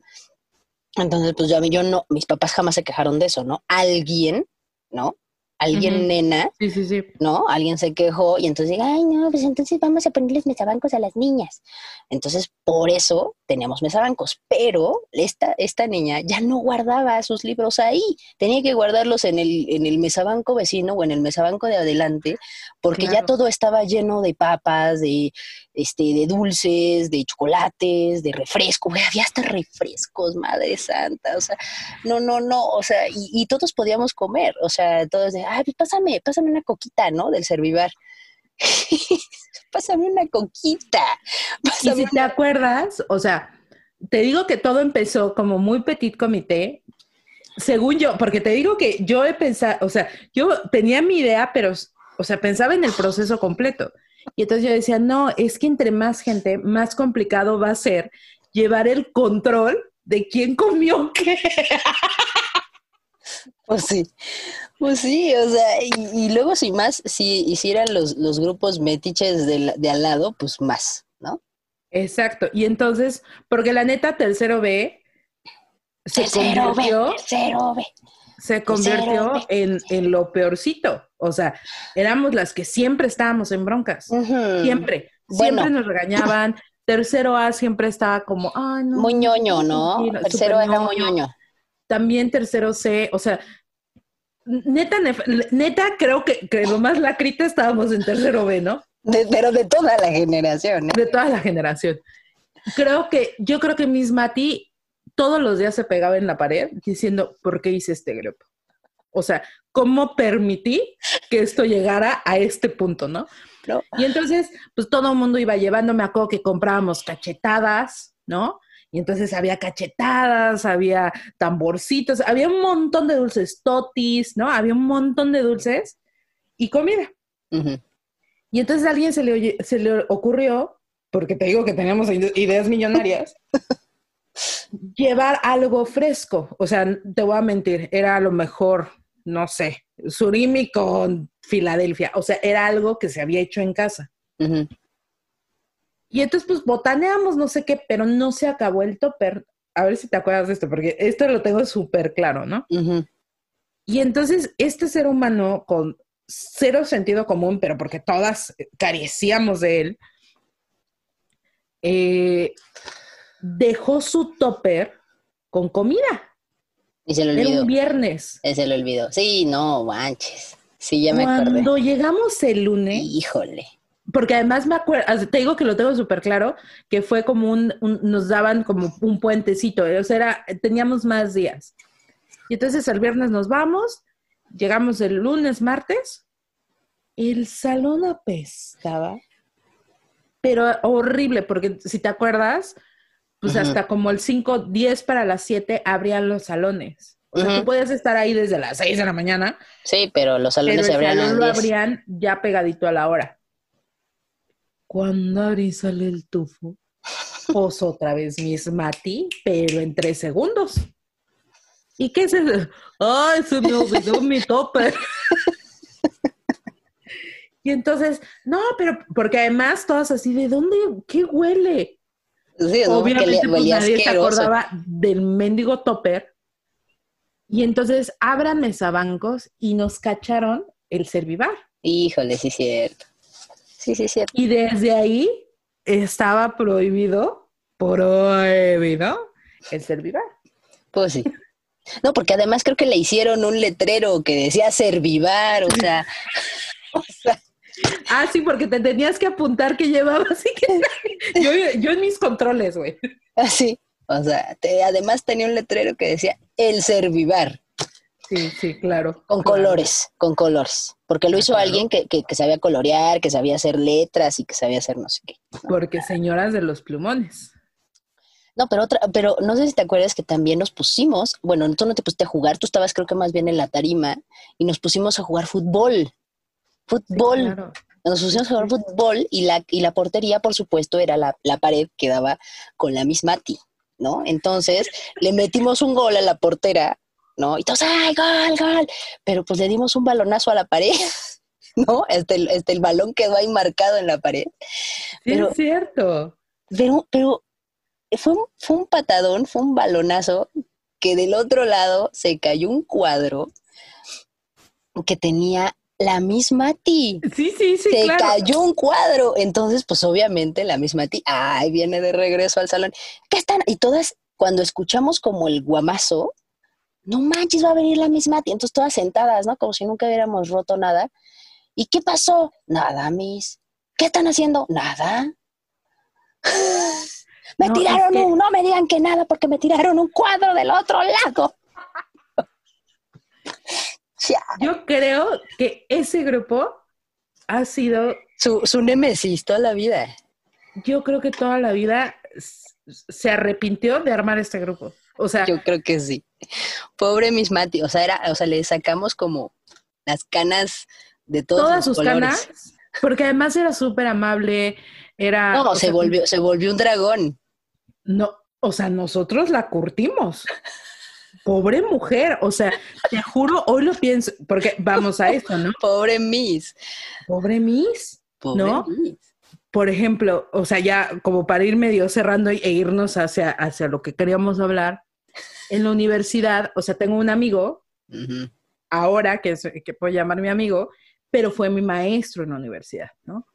entonces pues ya yo no, mis papás jamás se quejaron de eso, ¿no? Alguien, ¿no? Alguien nena, Sí, sí, sí. ¿no? Alguien se quejó y entonces, ay, no, pues entonces vamos a ponerles mesabancos a las niñas. Entonces, por eso teníamos mesabancos, pero esta, esta niña ya no guardaba sus libros ahí, tenía que guardarlos en el, en el mesabanco vecino o en el mesabanco de adelante, porque ya todo estaba lleno de papas, de, este, de dulces, de chocolates, de refresco, güey, había hasta refrescos, madre santa, o sea, no, no, no, o sea, y, y todos podíamos comer, o sea, todos de, ay, pues pásame, pásame una coquita, ¿no? Del servivar. pásame una coquita. Y si te acuerdas, o sea, te digo que todo empezó como muy petit comité, según yo, porque te digo que yo he pensado, o sea, yo tenía mi idea, pero, o sea, pensaba en el proceso completo. Y entonces yo decía, no, es que entre más gente, más complicado va a ser llevar el control de quién comió qué. Pues sí, pues sí, o sea, y, y luego si más, si hicieran los, los grupos metiches de, al lado, pues más, ¿no? Exacto. Y entonces, porque la neta, tercero B se Tercero, convirtió, tercero, ve. se convirtió Tercero en, en lo peorcito. O sea, éramos las que siempre estábamos en broncas. Siempre. Bueno. Siempre nos regañaban. Tercero A siempre estaba como, ay, no. Muy ñoño, ¿no? Tercero era muy ñoño. También tercero C, o sea, neta, creo que, que lo más lacrita estábamos en tercero B, ¿no? De- pero de toda la generación, ¿eh? De toda la generación. Creo que, yo creo que Miss Mati todos los días se pegaba en la pared diciendo, ¿por qué hice este grupo? O sea, ¿cómo permití que esto llegara a este punto, no? ¿No? Y entonces, pues todo el mundo iba llevando, me acuerdo que comprábamos cachetadas, ¿no? Y entonces había cachetadas, había tamborcitos, había un montón de dulces, totis, ¿no? Había un montón de dulces y comida. Y entonces a alguien se le, se le ocurrió, porque te digo que teníamos ide- ideas millonarias, llevar algo fresco. O sea, te voy a mentir, era a lo mejor, no sé, surimi con Filadelfia. O sea, era algo que se había hecho en casa. Ujú. Y entonces, pues, botaneamos, no sé qué, pero no se acabó el topper. A ver si te acuerdas de esto, porque esto lo tengo súper claro, ¿no? Y entonces, este ser humano con cero sentido común, pero porque todas carecíamos de él, eh, dejó su topper con comida. Y se lo Era olvidó. un viernes. Eh, Se lo olvidó. Sí, no, manches. Sí, ya me acordé. Cuando llegamos el lunes, Híjole. Porque además me acuerdo, te digo que lo tengo súper claro, que fue como un, un- nos daban como un puentecito, o sea, era- teníamos más días. Y entonces el viernes nos vamos, llegamos el lunes, martes, el salón apestaba, pero horrible, porque si te acuerdas, pues hasta como el 5, 10 para las 7 abrían los salones. O sea, tú podías estar ahí desde las 6 de la mañana, Sí, pero los pero salones el se abrían a salón las lo 10. abrían ya pegadito a la hora. Cuando Ari sale el tufo, pues otra vez Miss Mati, pero en tres segundos. ¿Y qué es eso? ¡Ay, se me olvidó mi topper! y entonces, no, pero porque además todas así, ¿de dónde? ¿Qué huele? Sí, Obviamente, pues, nadie se acordaba del mendigo topper. Y entonces abran mesabancos y nos cacharon el servivar. Híjole, sí, cierto. Sí, sí, cierto. Y desde ahí estaba prohibido, prohibido, el servivar. Pues sí. No, porque además creo que le hicieron un letrero que decía Servivar, o sea, o sea, Ah, sí, porque te tenías que apuntar que llevaba, así que yo, yo en mis controles, güey. así. O sea, te- además tenía un letrero que decía El Servivar, Sí, sí, claro. con claro. colores, con colores. Porque lo hizo claro. alguien que, que, que sabía colorear, que sabía hacer letras y que sabía hacer no sé qué. Porque señoras de los plumones. No, pero otra, pero no sé si te acuerdas que también nos pusimos, bueno, tú no te pusiste a jugar, tú estabas creo que más bien en la tarima y nos pusimos a jugar fútbol. Sí, Fútbol. claro. Nos pusimos a jugar fútbol y la, y la portería, por supuesto, era la, la pared que daba con la misma ti, ¿no? Entonces le metimos un gol a la portera, ¿no? Y todos, ¡ay, gol, gol! Pero pues le dimos un balonazo a la pared, ¿no? Este, el- este, el balón quedó ahí marcado en la pared. Sí, Pero- es cierto. Pero, pero fue, un, fue un patadón, fue un balonazo que del otro lado se cayó un cuadro que tenía la misma ti. Sí, sí, sí, se claro. cayó un cuadro. Entonces, pues obviamente la misma ti, ay, viene de regreso al salón. ¿Qué están? Y todas, cuando escuchamos como el guamazo, no manches, va a venir la misma ti. Entonces, todas sentadas, ¿no? Como si nunca hubiéramos roto nada. ¿Y qué pasó? Nada, mis. ¿Qué están haciendo? Nada. Me No, tiraron es que- un, no me digan que nada porque me tiraron un cuadro del otro lado. Ya. Yo creo que ese grupo ha sido, Su, su némesis toda la vida. yo creo que toda la vida se arrepintió de armar este grupo. O sea, Yo creo que sí. Pobre Miss Mati, o sea, era, o sea, le sacamos como las canas de todos todas los sus colores. canas, porque además era súper amable, era... No, se sea, volvió, se volvió un dragón. No, o sea, nosotros la curtimos. Pobre mujer, o sea, te juro, hoy lo pienso, porque vamos a esto, ¿no? Pobre Miss. Pobre Miss. Pobre ¿No? Miss. Por ejemplo, o sea, ya como para ir medio cerrando e irnos hacia, hacia lo que queríamos hablar, en la universidad, o sea, tengo un amigo, ahora que, es- que puedo llamar mi amigo, pero fue mi maestro en la universidad, ¿no?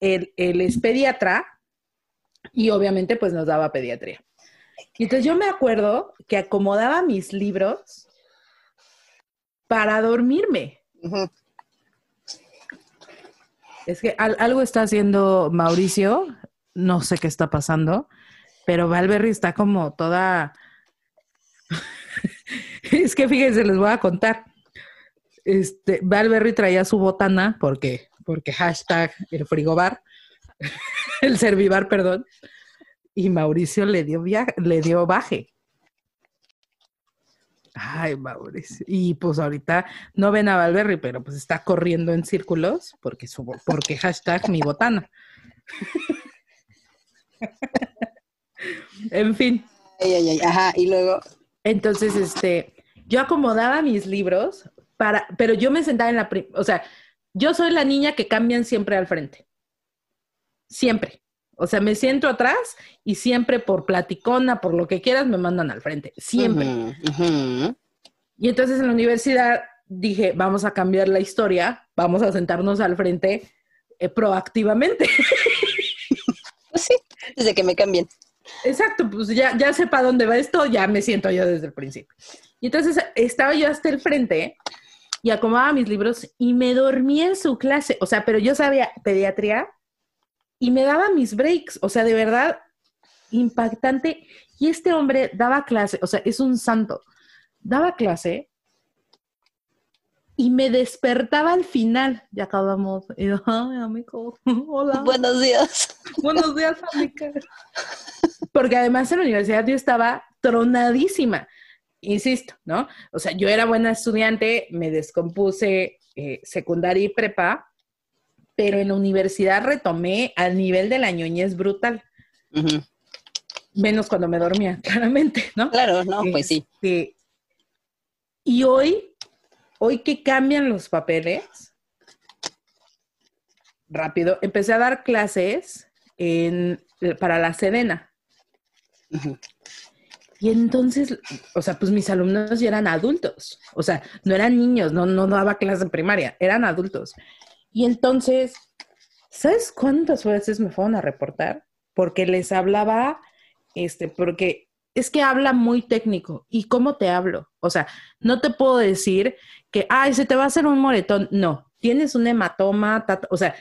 Él, él es pediatra y obviamente pues nos daba pediatría. Y entonces yo me acuerdo que acomodaba mis libros para dormirme. Es que al- algo está haciendo Mauricio, no sé qué está pasando, pero Valberry está como toda... es que fíjense, les voy a contar. Este, Valberry traía su botana porque, porque hashtag el frigobar, el servibar, perdón, y Mauricio le dio, via- le dio baje. Ay, Mauricio. Y pues ahorita no ven a Valberry, pero pues está corriendo en círculos porque, su, porque hashtag mi botana. en fin, Ay, ay, ay. Ajá, y luego. entonces, este, yo acomodaba mis libros para, pero yo me sentaba en la, o sea, yo soy la niña que cambian siempre al frente. Siempre. O sea, me siento atrás y siempre por platicona, por lo que quieras, me mandan al frente. Siempre. Y entonces en la universidad dije, vamos a cambiar la historia, vamos a sentarnos al frente eh, proactivamente. Pues sí, desde que me cambien. Exacto, pues ya, ya sé para dónde va esto, ya me siento yo desde el principio. Y entonces estaba yo hasta el frente y acomodaba mis libros y me dormí en su clase. O sea, pero yo sabía pediatría y me daba mis breaks. O sea, de verdad, impactante. Y este hombre daba clase, o sea, es un santo. Daba clase y me despertaba al final. Ya acabamos. Y yo, ay, amigo, hola. Buenos días. Buenos días, amiga. Porque además en la universidad yo estaba tronadísima, insisto, ¿no? O sea, yo era buena estudiante, me descompuse eh, secundaria y prepa, pero en la universidad retomé al nivel de la ñoñez brutal, menos cuando me dormía, claramente, ¿no? Claro, no, pues sí. Este, y hoy, hoy que cambian los papeles, rápido, empecé a dar clases en, para la Sedena. Ujú. Y entonces, o sea, pues mis alumnos ya eran adultos, o sea, no eran niños, no, no daba clase en primaria, eran adultos. Y entonces, ¿sabes cuántas veces me fueron a reportar? Porque les hablaba, este, porque es que habla muy técnico. ¿Y cómo te hablo? O sea, no te puedo decir que, ay, se te va a hacer un moretón. No, tienes un hematoma, o sea,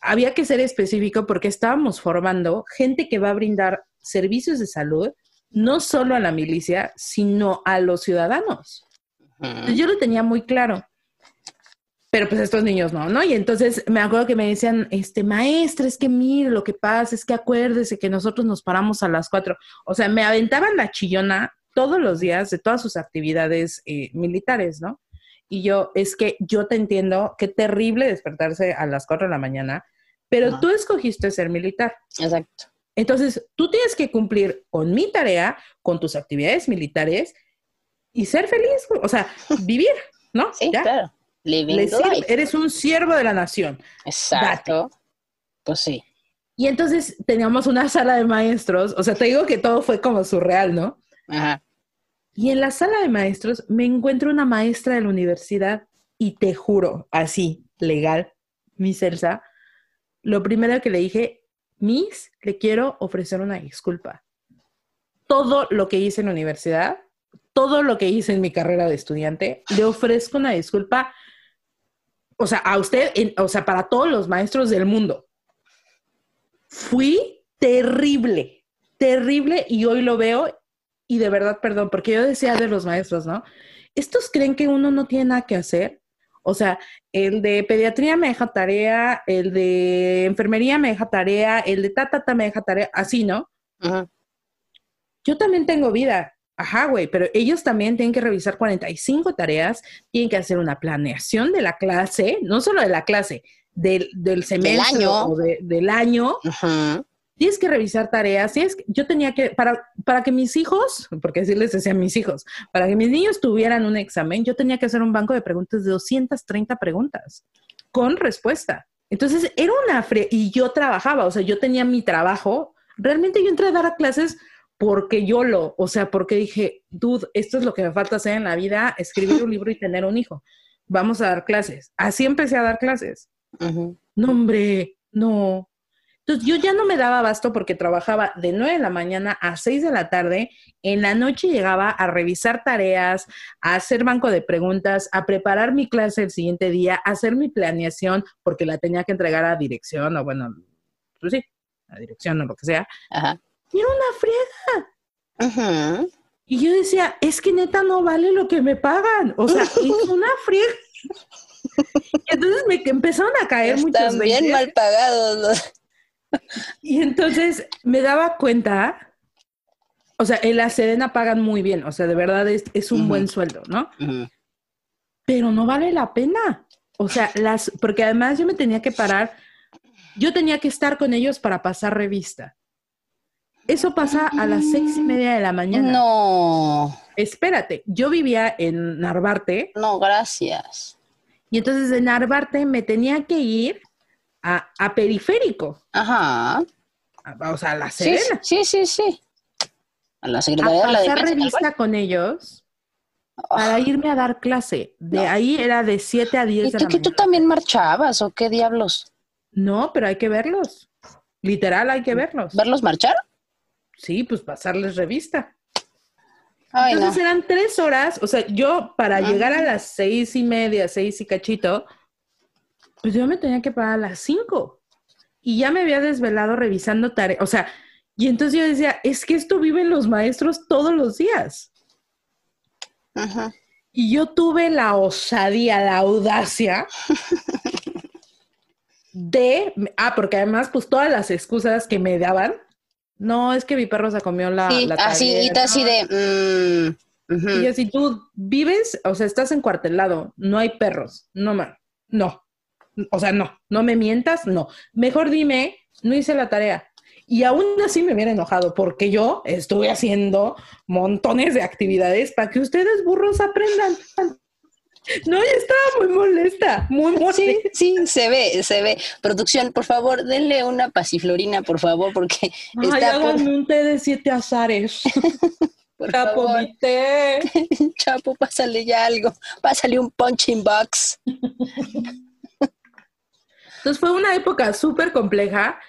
había que ser específico porque estábamos formando gente que va a brindar servicios de salud no solo a la milicia, sino a los ciudadanos. Entonces, yo lo tenía muy claro. Pero pues estos niños no, ¿no? Y entonces me acuerdo que me decían, este, maestra, es que mire, lo que pasa es que acuérdese que nosotros nos paramos a las cuatro. O sea, me aventaban la chillona todos los días de todas sus actividades eh, militares, ¿no? Y yo, es que yo te entiendo, qué terrible despertarse a las 4 de la mañana, pero tú escogiste ser militar. Exacto. Entonces, tú tienes que cumplir con mi tarea, con tus actividades militares y ser feliz, o sea, vivir, ¿no? Sí, Ya. claro. Sirve, life. eres un siervo de la nación. Exacto. Pues sí. Y entonces teníamos una sala de maestros, o sea, te digo que todo fue como surreal, ¿no? Ajá. Y en la sala de maestros me encuentro una maestra de la universidad y te juro, así, legal, mi Celsa, lo primero que le dije, Miss, le quiero ofrecer una disculpa. Todo lo que hice en la universidad, todo lo que hice en mi carrera de estudiante, le ofrezco una disculpa, o sea, a usted, o sea, para todos los maestros del mundo. Fui terrible, terrible y hoy lo veo y de verdad, perdón, porque yo decía de los maestros, ¿no? Estos creen que uno no tiene nada que hacer. O sea, el de pediatría me deja tarea, el de enfermería me deja tarea, el de tatata me deja tarea, así, ¿no? Ajá. Yo también tengo vida. Ajá, güey, pero ellos también tienen que revisar 45 tareas, tienen que hacer una planeación de la clase, no solo de la clase, del, del semestre año. o de- del año, Ajá. Tienes que revisar tareas, tienes que- yo tenía que, para, para que mis hijos, porque así les decía a mis hijos, para que mis niños tuvieran un examen, yo tenía que hacer un banco de preguntas de 230 preguntas con respuesta. Entonces era una fre y yo trabajaba, o sea, yo tenía mi trabajo, realmente yo entré a dar clases porque yo lo, o sea, porque dije, dude, esto es lo que me falta hacer en la vida, escribir un libro y tener un hijo. Vamos a dar clases. Así empecé a dar clases. Ajá. No, hombre, no. Entonces yo ya no me daba abasto porque trabajaba de 9 de la mañana a 6 de la tarde. En la noche llegaba a revisar tareas, a hacer banco de preguntas, a preparar mi clase el siguiente día, a hacer mi planeación porque la tenía que entregar a dirección o bueno, pues sí, a dirección o lo que sea. Ajá. Y era una friega. Ajá. Y yo decía, es que neta no vale lo que me pagan. O sea, es una friega. Y entonces me empezaron a caer muchos Están bien 20. mal pagados los. Y entonces me daba cuenta, o sea, en la Sedena pagan muy bien, o sea, de verdad es, es un buen sueldo, ¿no? Pero no vale la pena. O sea, las, porque además yo me tenía que parar, yo tenía que estar con ellos para pasar revista. Eso pasa a las seis y media de la mañana. No, Espérate, yo vivía en Narvarte no, gracias. y entonces de Narvarte me tenía que ir a, a Periférico, Ajá. a- o sea, a la Sí, Sedena. sí, sí, sí. A la Secretaría a de la Defensa. revista con ellos cual. para irme a dar clase. De No. ahí era de 7 a 10 ¿Y de tú la que tú también marchabas o qué diablos? No, pero hay que verlos. Literal, hay que verlos. ¿Verlos marchar? Sí, pues pasarles revista. Ay, no. Entonces eran tres horas, o sea, yo para Ajá. llegar a las seis y media, seis y cachito, pues yo me tenía que parar a las cinco. Y ya me había desvelado revisando tareas, o sea, y entonces yo decía, es que esto viven los maestros todos los días. Ajá. Y yo tuve la osadía, la audacia de, ah, porque además, pues todas las excusas que me daban, no, es que mi perro se comió la, Sí, la así, y tarea, así de. mm. Y yo, si tú vives, o sea, estás encuartelado, no hay perros, no, man, no. O sea, no, no me mientas, no. Mejor dime, no hice la tarea. Y aún así me hubiera enojado porque yo estuve haciendo montones de actividades para que ustedes burros aprendan. No, yo estaba muy molesta, muy molesta. Sí, sí, se ve, se ve. Producción, por favor, denle una pasiflorina, por favor, porque Ay, está por, háganme un té de siete azares. por Chapo, favor. mi té. Chapo, pásale ya algo. Pásale un punching box. Entonces fue una época súper compleja,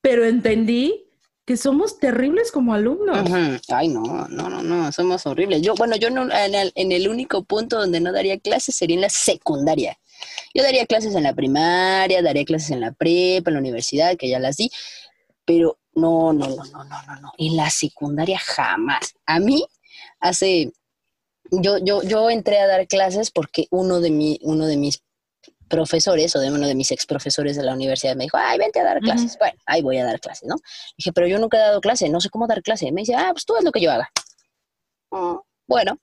pero entendí que somos terribles como alumnos. Ujú. Ay, no, no, no, no, somos horribles. Yo, bueno, yo no, en, el, en el único punto donde no daría clases sería en la secundaria. Yo daría clases en la primaria, daría clases en la prepa, en la universidad, que ya las di, pero no, no, no, no, no, no, no. En la secundaria jamás. A mí, hace, yo, yo, yo entré a dar clases porque uno de, mi, uno de mis profesores o de uno de mis ex profesores de la universidad me dijo, ay, vente a dar clases. Bueno, ahí voy a dar clases, ¿no? Dije, pero yo nunca he dado clase, no sé cómo dar clase. Me dice, ah, pues tú haz lo que yo haga. "Ah, bueno,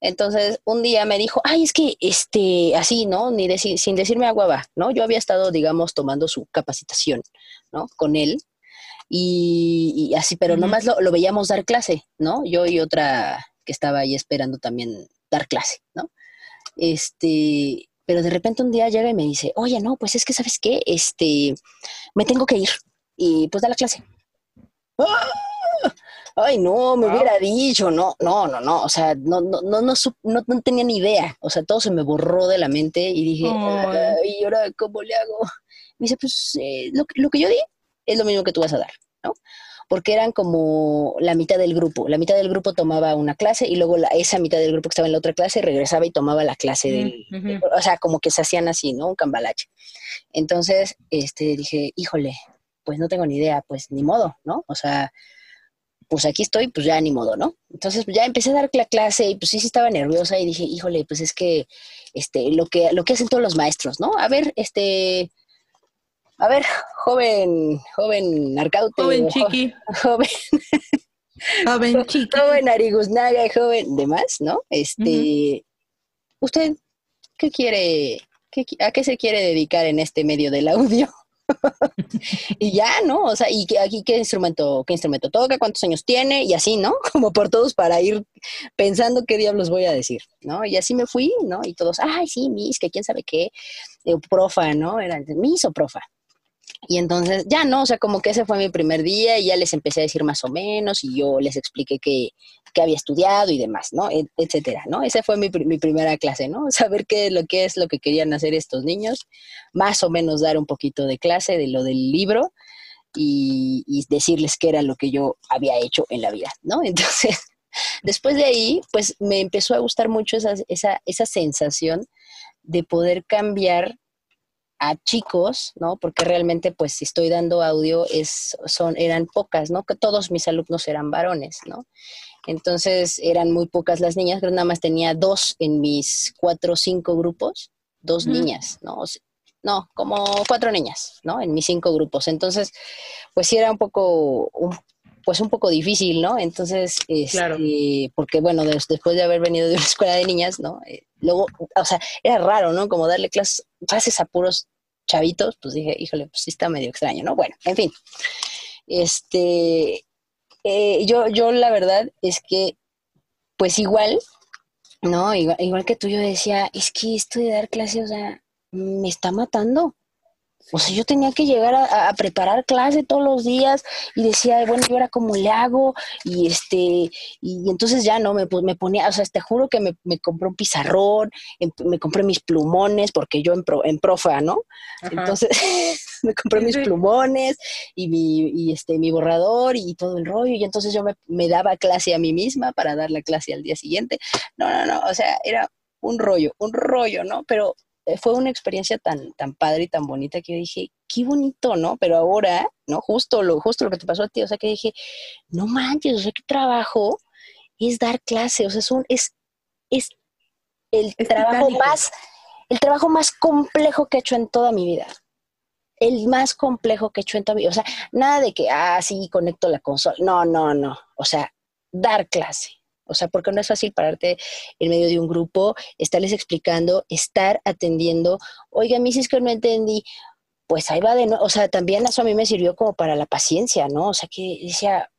Entonces, un día me dijo, ay, es que, este, así, ¿no? Ni decir, sin decirme agua va, ¿no? Yo había estado, digamos, tomando su capacitación, ¿no? Con él. Y, así, pero nomás lo, lo, veíamos dar clase, ¿no? Yo y otra que estaba ahí esperando también dar clase, ¿no? Este, pero de repente un día llega y me dice, oye, no, pues es que, ¿sabes qué? Este, me tengo que ir. Y pues da la clase. ¡Ah! Ay, no, me hubiera dicho, no, no, no, no, o sea, no, no, no, no, no, tenía ni idea, o sea, todo se me borró de la mente y dije, ¿y ahora cómo le hago? Me dice, pues eh, lo, lo que yo di es lo mismo que tú vas a dar, ¿no? Porque eran como la mitad del grupo. La mitad del grupo tomaba una clase y luego la, esa mitad del grupo que estaba en la otra clase regresaba y tomaba la clase del... o sea, como que se hacían así, ¿no? Un cambalache. Entonces, este, dije, híjole, pues no tengo ni idea, pues ni modo, ¿no? O sea, pues aquí estoy, pues ya ni modo, ¿no? Entonces ya empecé a dar la clase y pues sí, sí estaba nerviosa y dije, híjole, pues es que, este, lo que, lo que hacen todos los maestros, ¿no? A ver, este, a ver, joven, joven Arcaute. Joven chiqui. Joven. joven chiqui. Joven Ariguznaga, joven demás, ¿no? Este, ¿usted qué quiere, a qué se quiere dedicar en este medio del audio? y ya, ¿no? O sea, y aquí qué instrumento, qué instrumento toca, cuántos años tiene, y así, ¿no? Como por todos para ir pensando qué diablos voy a decir, ¿no? Y así me fui, ¿no? Y todos, ay, sí, Miss, que quién sabe qué, eh, profa, ¿no? Era Miss o profa. Y entonces ya no, o sea, como que ese fue mi primer día y ya les empecé a decir más o menos y yo les expliqué que, que había estudiado y demás, ¿no? etcétera, ¿no? Esa fue mi, mi, primera clase, ¿no? Saber qué lo que es lo que querían hacer estos niños, más o menos dar un poquito de clase de lo del libro y, y decirles qué era lo que yo había hecho en la vida, ¿no? Entonces, después de ahí, pues me empezó a gustar mucho esa, esa, esa sensación de poder cambiar a chicos, ¿no? Porque realmente, pues, si estoy dando audio, es, son, eran pocas, ¿no? Que todos mis alumnos eran varones, ¿no? Entonces, eran muy pocas las niñas, pero nada más tenía dos en mis cuatro o cinco grupos, dos niñas, ¿no? no, como cuatro niñas, ¿no? En mis cinco grupos. Entonces, pues sí era un poco, pues un poco difícil, ¿no? Entonces, este, porque bueno, después de haber venido de una escuela de niñas, ¿no? Eh, luego, o sea, era raro, ¿no? Como darle clases, clases a puros chavitos, pues dije, híjole, pues sí está medio extraño, ¿no? Bueno, en fin. Este, eh, yo, yo la verdad es que, pues igual, ¿no? Igual, igual que tú, yo decía, es que esto de dar clases, o sea, me está matando. O sea, yo tenía que llegar a, preparar clase todos los días y decía, bueno, yo era como le hago? Y este, y entonces ya no, me, me ponía, o sea, te juro que me, me compré un pizarrón, em, me compré mis plumones, porque yo en, en profa, ¿no? Entonces, me compré mis plumones y mi, y este, mi borrador y todo el rollo, y entonces yo me, me daba clase a mí misma para dar la clase al día siguiente. No, no, no, o sea, era un rollo, un rollo, ¿no? Pero fue una experiencia tan, tan padre y tan bonita que yo dije, qué bonito, ¿no? Pero ahora, ¿no? Justo lo, justo lo que te pasó a ti, o sea, que dije, no manches, o sea, qué trabajo es dar clase, o sea, es, un, es, es el trabajo más, el trabajo más complejo que he hecho en toda mi vida. El más complejo que he hecho en toda mi vida. O sea, nada de que, ah, sí, conecto la consola. No, no, no. O sea, dar clase. O sea, porque no es fácil pararte en medio de un grupo, estarles explicando, estar atendiendo. Oiga, mi si es que no entendí. Pues ahí va de nuevo. O sea, también eso a mí me sirvió como para la paciencia, ¿no? O sea, que decía,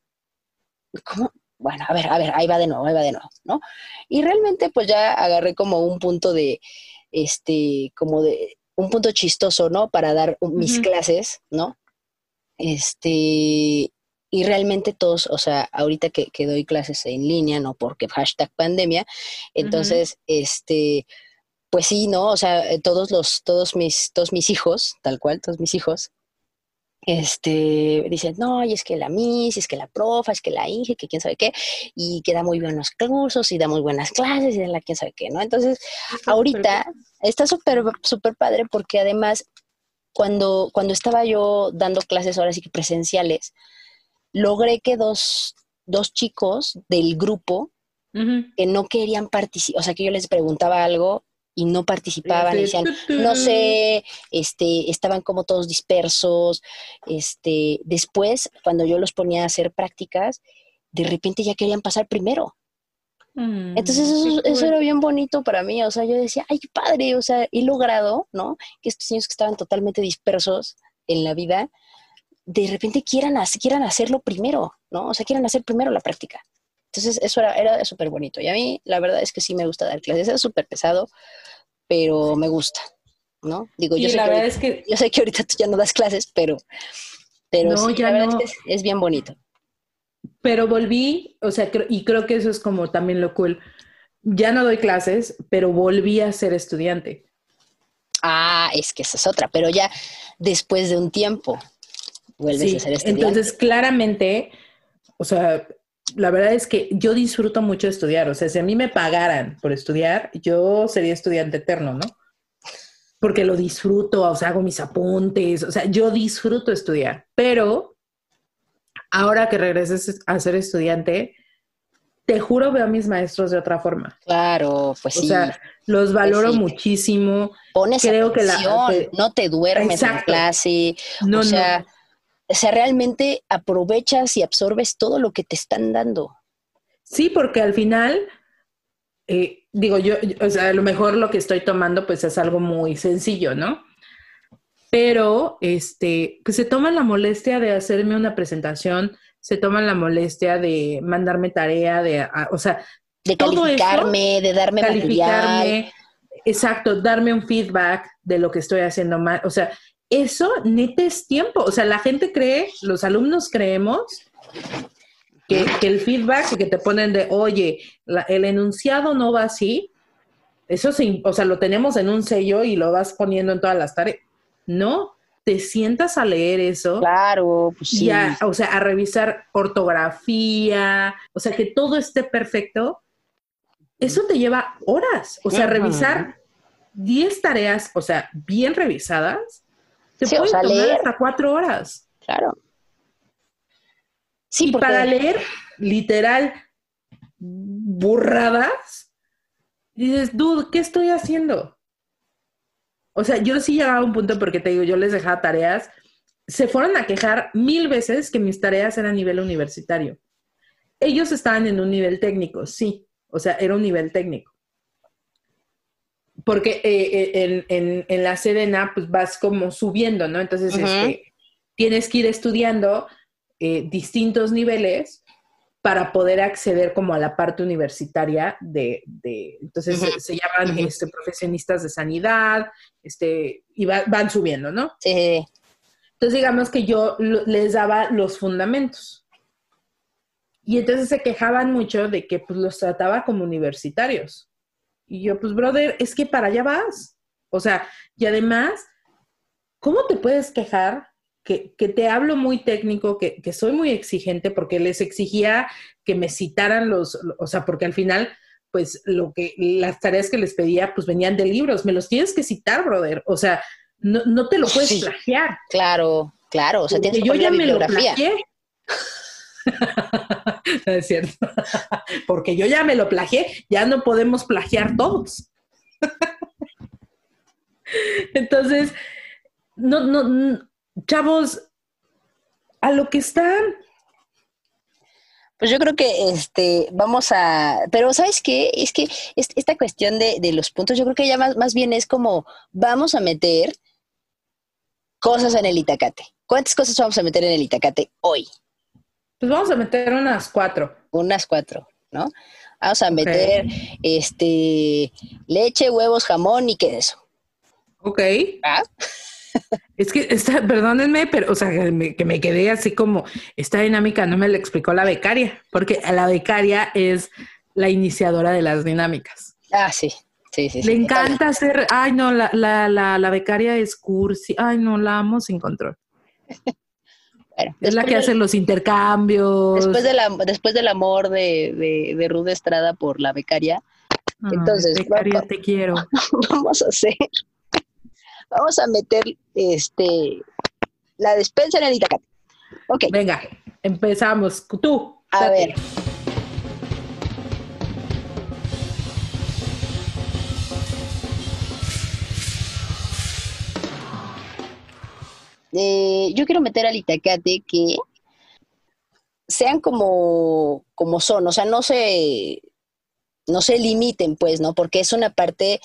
¿cómo? Bueno, a ver, a ver, ahí va de nuevo, ahí va de nuevo, ¿no? Y realmente pues ya agarré como un punto de, este, como de, un punto chistoso, ¿no? Para dar mis clases, ¿no? Este, y realmente todos, o sea, ahorita que, que, doy clases en línea, ¿no? Porque hashtag pandemia, entonces, este, pues sí, ¿no? O sea, eh, todos los, todos mis, todos mis hijos, tal cual, todos mis hijos, este, dicen, no, y es que la MIS, es que la profa, es que la INGE, que quién sabe qué, y que da muy buenos cursos y da muy buenas clases y da la quién sabe qué, ¿no? Entonces, ahorita está súper, súper padre porque además, cuando, cuando estaba yo dando clases ahora sí que presenciales, logré que dos, dos chicos del grupo que no querían participar, o sea, que yo les preguntaba algo y no participaban, y decían, no sé, este, estaban como todos dispersos, este, después, cuando yo los ponía a hacer prácticas, de repente ya querían pasar primero. Mm, Entonces eso, cool. era bien bonito para mí, o sea, yo decía, ay, qué padre, o sea, he logrado, ¿no? Que estos niños que estaban totalmente dispersos en la vida, de repente quieran, quieran hacerlo primero, ¿no? O sea, quieran hacer primero la práctica. Entonces eso era, era súper bonito. Y a mí la verdad es que sí me gusta dar clases, es súper pesado, pero me gusta, ¿no? Digo, yo sé, la que verdad ahorita, es que yo sé que ahorita tú ya no das clases, pero, pero No, sí, ya la verdad no. es que es, es bien bonito. Pero volví, o sea, y creo que eso es como también lo cool. Ya no doy clases, pero volví a ser estudiante. Ah, es que esa es otra, pero ya después de un tiempo vuelves Sí, a ser estudiante. entonces claramente, o sea, la verdad es que yo disfruto mucho estudiar. O sea, si a mí me pagaran por estudiar, yo sería estudiante eterno, ¿no? Porque lo disfruto, o sea, hago mis apuntes, o sea, yo disfruto estudiar. Pero ahora que regreses a ser estudiante, te juro veo a mis maestros de otra forma. Claro, pues O sí. sea, los valoro sí. muchísimo. pones creo que la- atención, que- no te duermes en Exacto. clase, No, o sea, no. O sea, realmente aprovechas y absorbes todo lo que te están dando. Sí, porque al final, eh, digo yo, o sea, a lo mejor lo que estoy tomando pues es algo muy sencillo, ¿no? Pero, este, que se toman la molestia de hacerme una presentación, se toman la molestia de mandarme tarea, de, a- o sea, De eso, calificarme, de darme material. calificarme, exacto, darme un feedback de lo que estoy haciendo mal, o sea, eso neta es tiempo, o sea, la gente cree, los alumnos creemos que, que el feedback que te ponen de, oye, la- el enunciado no va así, eso sí, o sea, lo tenemos en un sello y lo vas poniendo en todas las tareas. No, te sientas a leer eso. Claro, pues sí. Ya, o sea, a revisar ortografía, o sea, que todo esté perfecto, eso te lleva horas. O sea, revisar 10 tareas, o sea, bien revisadas, Sí, o pueden sea, tomar leer. hasta cuatro horas. Claro. Sí, y porque para leer, literal, burradas, dices, dude, ¿qué estoy haciendo? O sea, yo sí llegaba a un punto porque te digo, yo les dejaba tareas, se fueron a quejar mil veces que mis tareas eran a nivel universitario. Ellos estaban en un nivel técnico, sí, o sea, era un nivel técnico. Porque eh, eh, en, en- en la Sedena, pues vas como subiendo, ¿no? Entonces, este, tienes que ir estudiando eh, distintos niveles para poder acceder como a la parte universitaria de, de- entonces se, se llaman Ujú. este, profesionistas de sanidad, este, y va- van subiendo, ¿no? sí. Entonces digamos que yo les daba los fundamentos. Y entonces se quejaban mucho de que pues los trataba como universitarios. Y yo, pues, brother, es que para allá vas. O sea, y además, ¿cómo te puedes quejar que, que te hablo muy técnico, que, que soy muy exigente porque les exigía que me citaran los, o sea, porque al final, pues lo que, las tareas que les pedía, pues venían de libros, me los tienes que citar, brother. O sea, no, no te lo puedes Sí. plagiar. claro, claro. O sea, tienes que yo ya me lo plagié. es cierto. Porque yo ya me lo plagié, ya no podemos plagiar todos. Entonces, no, no, chavos, a lo que están. Pues yo creo que este vamos a, pero ¿sabes qué? Es que es- esta cuestión de, de los puntos, yo creo que ya más, más bien es como vamos a meter cosas en el Itacate. ¿Cuántas cosas vamos a meter en el Itacate hoy? Pues vamos a meter unas cuatro. Unas cuatro, ¿no? Vamos a meter este leche, huevos, jamón y queso. Ok. ¿Ah? Es que, está, perdónenme, pero, o sea, que me, que me quedé así como, esta dinámica no me la explicó la becaria, porque la becaria es la iniciadora de las dinámicas. Ah, sí. Sí, sí, sí. Le encanta hacer, ay no, la, la, la, la becaria es cursi, ay no, la amo sin control. Bueno, Es la que hace los intercambios. Después, de la, después del amor de, de, de Ruth Estrada por la becaria, entonces, becaria, va- te quiero. vamos a hacer, vamos a meter este la despensa en el Itacate. Ok, Venga, empezamos. Tú. a date. ver. Eh, yo quiero meter al Itacate que sean como, como son, o sea, no se, no se limiten, pues, ¿no? Porque es una parte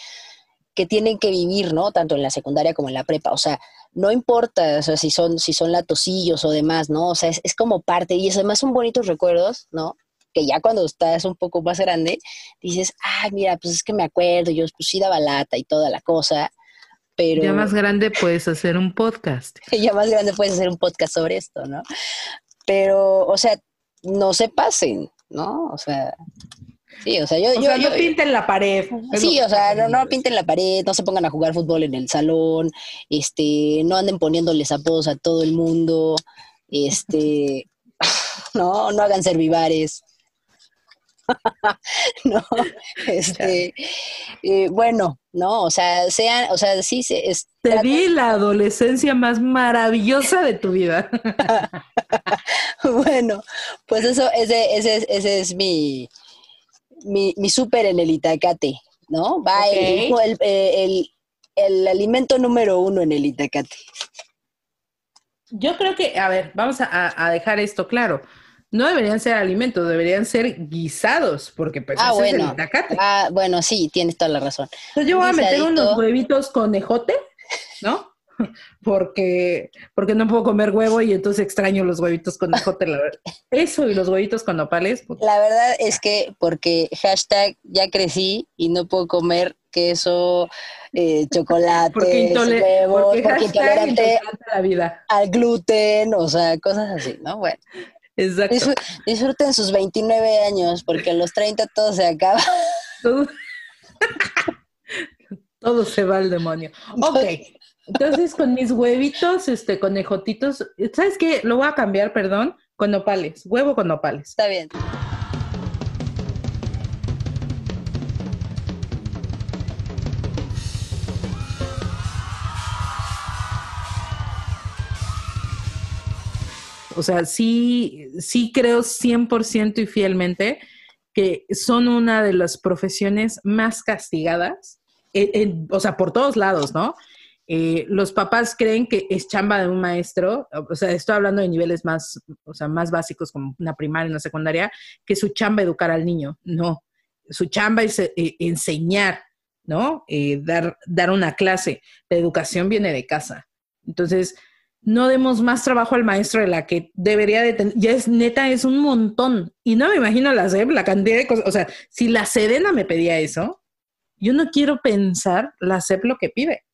que tienen que vivir, ¿no? Tanto en la secundaria como en la prepa. O sea, no importa o sea, si son, si son latosillos o demás, ¿no? O sea, es, es como parte, y además son bonitos recuerdos, ¿no? Que ya cuando estás un poco más grande, dices, ay, mira, pues es que me acuerdo, yo pues sí daba lata y toda la cosa, pero... Ya más grande puedes hacer un podcast. ya más grande puedes hacer un podcast sobre esto, ¿no? Pero, o sea, no se pasen, ¿no? O sea, sí, o sea, yo... O yo, sea, yo- no pinten la pared. Sí, o sea, no, no pinten la pared, no se pongan a jugar fútbol en el salón, este, no anden poniéndoles apodos a todo el mundo, este, no, no hagan servivares. no, este, eh, bueno, no, o sea, sean, o sea, sí, se, es, Te traten- di la adolescencia más maravillosa de tu vida. bueno, pues eso, ese, ese, ese es mi, mi, mi súper en el Itacate, ¿no? Va el- el, el- el alimento número uno en el Itacate. Yo creo que, a ver, vamos a dejar esto claro. No deberían ser alimentos, deberían ser guisados, porque pues Ah, ese es bueno. el itacate. Ah, bueno, sí, tienes toda la razón. Entonces yo voy a meter unos huevitos con ejote, ¿no? Porque, porque no puedo comer huevo y entonces extraño los huevitos con ejote, la verdad. Eso y los huevitos con nopales. puta. La verdad es que porque hashtag ya crecí y no puedo comer queso, eh, chocolate, Porque, huevos, porque porque intolerante intolerante a la vida. al gluten, o sea, cosas así, ¿no? Bueno, Exacto. disfr- disfruten sus 29 años porque a los 30 todo se acaba. Todo, todo se va al demonio. Ok. Entonces, con mis huevitos, este, con ejotitos, ¿sabes qué? Lo voy a cambiar, perdón, con nopales. Huevo con nopales. Está bien. O sea, sí, sí creo 100% y fielmente que son una de las profesiones más castigadas, en- en- o sea, por todos lados, ¿no? Eh, los papás creen que es chamba de un maestro, o sea, estoy hablando de niveles más, o sea, más básicos como una primaria, una secundaria, que su chamba educar al niño. No, su chamba es eh, enseñar, ¿no? Eh, dar, dar una clase. La educación viene de casa. Entonces, no demos más trabajo al maestro de la que debería de tener. Ya es neta, es un montón. Y no me imagino la SEP, la cantidad de cosas. O sea, si la Sedena me pedía eso, yo no quiero pensar la SEP lo que pide.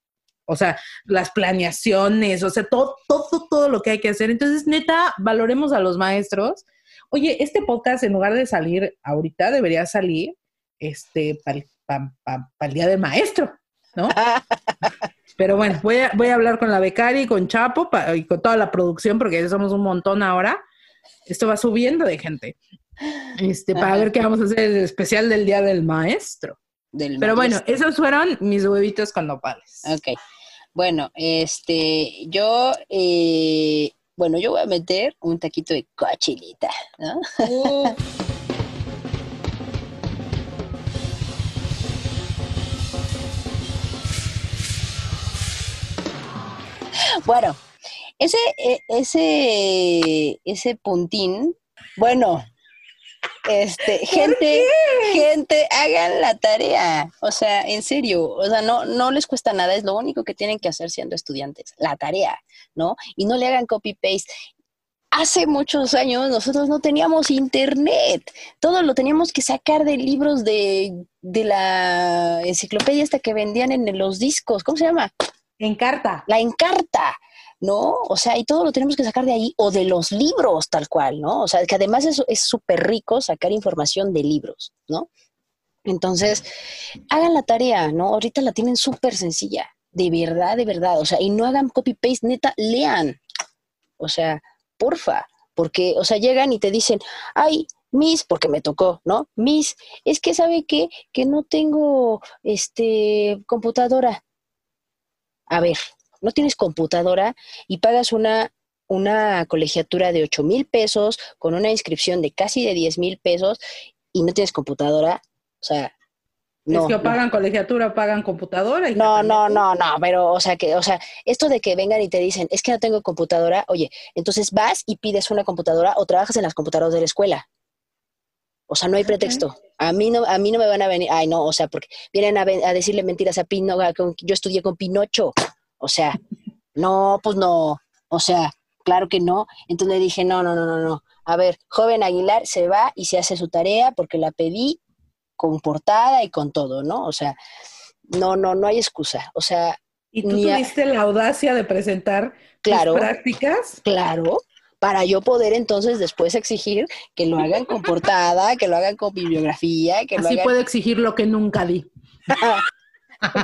O sea, las planeaciones, o sea, todo, todo, todo lo que hay que hacer. Entonces, neta, valoremos a los maestros. Oye, este podcast, en lugar de salir ahorita, debería salir este para el día del maestro, ¿no? Pero bueno, voy a, voy a hablar con la becari, con Chapo pa- y con toda la producción, porque ya somos un montón ahora. Esto va subiendo de gente. Este, para ver qué vamos a hacer el especial del Día del Maestro. Del Pero bueno, esos fueron mis huevitos con nopales. Ok. Bueno, este, yo, eh, bueno, yo voy a meter un taquito de cochinita, ¿no? Bueno, ese, e- ese, ese puntín, bueno, este, gente, gente, hagan la tarea. O sea, en serio, o sea, no, no les cuesta nada, es lo único que tienen que hacer siendo estudiantes, la tarea, ¿no? Y no le hagan copy-paste. Hace muchos años nosotros no teníamos internet, todo lo teníamos que sacar de libros de, de la enciclopedia esta que vendían en los discos, ¿cómo se llama? En carta. la encarta, ¿no? O sea, y todo lo tenemos que sacar de ahí o de los libros tal cual, ¿no? O sea, que además es súper rico sacar información de libros, ¿no? Entonces, hagan la tarea, ¿no? Ahorita la tienen súper sencilla, de verdad, de verdad, o sea, y no hagan copy-paste, neta, lean, o sea, porfa, porque, o sea, llegan y te dicen, ay, Miss, porque me tocó, ¿no? Miss, es que sabe qué? que no tengo, este, computadora. A ver, no tienes computadora y pagas una, una colegiatura de 8 mil pesos con una inscripción de casi de 10 mil pesos y no tienes computadora, o sea, no. es que o no. pagan colegiatura o pagan computadora. y No, no, no, no, pero, o sea, que, o sea, esto de que vengan y te dicen, es que no tengo computadora, oye, entonces vas y pides una computadora o trabajas en las computadoras de la escuela. O sea, no hay pretexto. A mí no, a mí no me van a venir, ay no, o sea, porque vienen a, decirle mentiras a Pino, yo estudié con Pinocho, o sea, no, pues no, o sea, claro que no. Entonces le dije, no, no, no, no, no. A ver, joven Aguilar se va y se hace su tarea porque la pedí con portada y con todo, ¿no? O sea, no, no, no hay excusa. O sea, ¿Y tú a- tuviste la audacia de presentar Claro. tus prácticas? claro, para yo poder entonces después exigir que lo hagan con portada, que lo hagan con bibliografía, que lo Así hagan... puedo exigir lo que nunca di.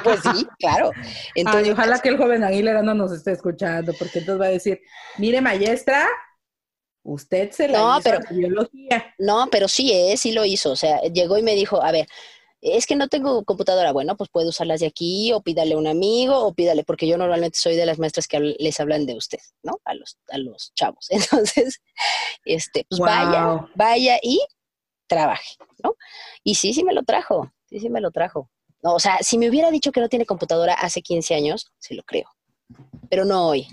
Pues sí, claro. Entonces, Ay, ojalá que el joven Aguilera no nos esté escuchando, porque entonces va a decir, mire, maestra, usted se la No, hizo pero- biología. No, pero sí, eh, sí lo hizo. O sea, llegó y me dijo, a ver, es que no tengo computadora. Bueno, pues puede usarlas de aquí, o pídale a un amigo, o pídale, porque yo normalmente soy de las maestras que les hablan de usted, ¿no? A los, a los chavos. Entonces, este, pues vaya, vaya y trabaje, ¿no? Y sí, sí me lo trajo, sí, sí me lo trajo. No, o sea, si me hubiera dicho que no tiene computadora hace 15 años, se lo creo. Pero no hoy.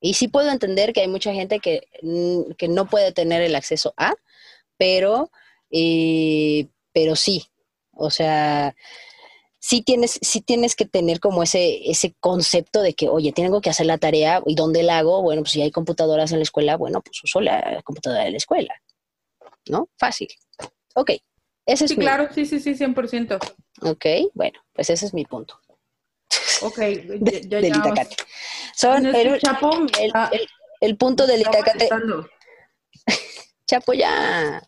Y sí puedo entender que hay mucha gente que, mm, que no puede tener el acceso a, pero, eh, pero sí. O sea, sí tienes, sí tienes que tener como ese, ese concepto de que, oye, tengo que hacer la tarea y dónde la hago. Bueno, pues si hay computadoras en la escuela, bueno, pues uso la computadora de la escuela. ¿No? Fácil. Ok. Ese es Sí, mi, claro, sí, sí, sí, 100%. Ok, bueno, pues ese es mi punto. Ok, de- ya, del. Itacate. Son No, el, Chapo el- el punto del Itacate. molestando. Chapo ya.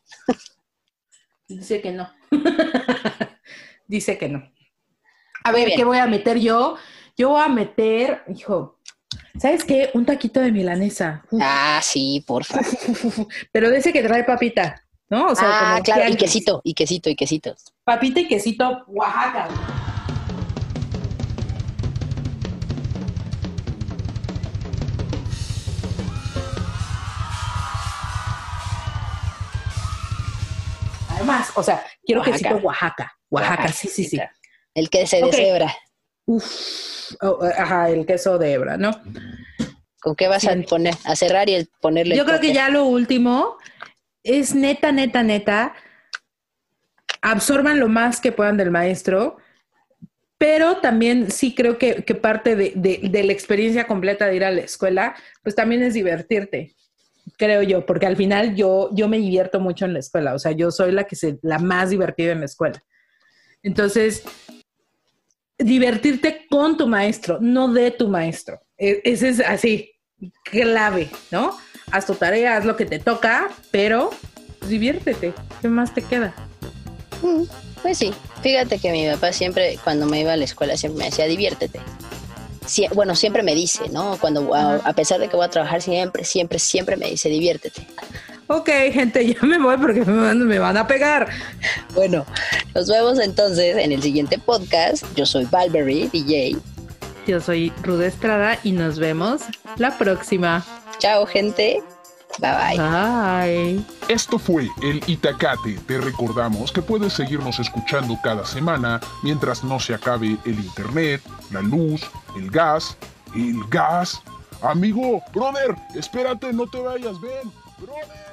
Dice que no. Dice que no. A ver. ¿qué voy a meter yo? Yo voy a meter, hijo, ¿sabes qué? Un taquito de milanesa. Uf, Ah, sí, porfa. Pero de ese que trae papita, ¿no? O sea, ah, como claro, y quesito, y quesito, y quesito. Papita y quesito Oaxaca. Además, o sea, quiero Oaxaca. quesito Oaxaca. Oaxaca, sí, sí, sí. El que se Ok. deshebra. Uf, oh, ajá, el queso de hebra, ¿no? ¿Con qué vas Sí. a poner? A cerrar y el ponerle. Yo el creo que ya lo último es neta, neta, neta. Absorban lo más que puedan del maestro, pero también sí creo que, que parte de, de- de la experiencia completa de ir a la escuela, pues también es divertirte, creo yo, porque al final yo, yo me divierto mucho en la escuela, o sea, yo soy la que se, la más divertida en la escuela. Entonces, divertirte con tu maestro, no de tu maestro. E- Ese es así, clave, ¿no? Haz tu tarea, haz lo que te toca, pero pues, diviértete. ¿Qué más te queda? Mm, Pues sí. Fíjate que mi papá siempre, cuando me iba a la escuela, siempre me decía, diviértete. Sie- bueno, siempre me dice, ¿no? Cuando, a, a pesar de que voy a trabajar, siempre, siempre, siempre me dice, diviértete. Ok, gente, ya me voy porque me van, me van a pegar. Bueno, nos vemos entonces en el siguiente podcast. Yo soy Valberry, DJ. Yo soy Ruda Estrada y nos vemos la próxima. Chao, gente. Bye bye. Bye. Esto fue el Itacate. Te recordamos que puedes seguirnos escuchando cada semana mientras no se acabe el internet, la luz, el gas, el gas. Amigo, brother, espérate, no te vayas, ven. Brother.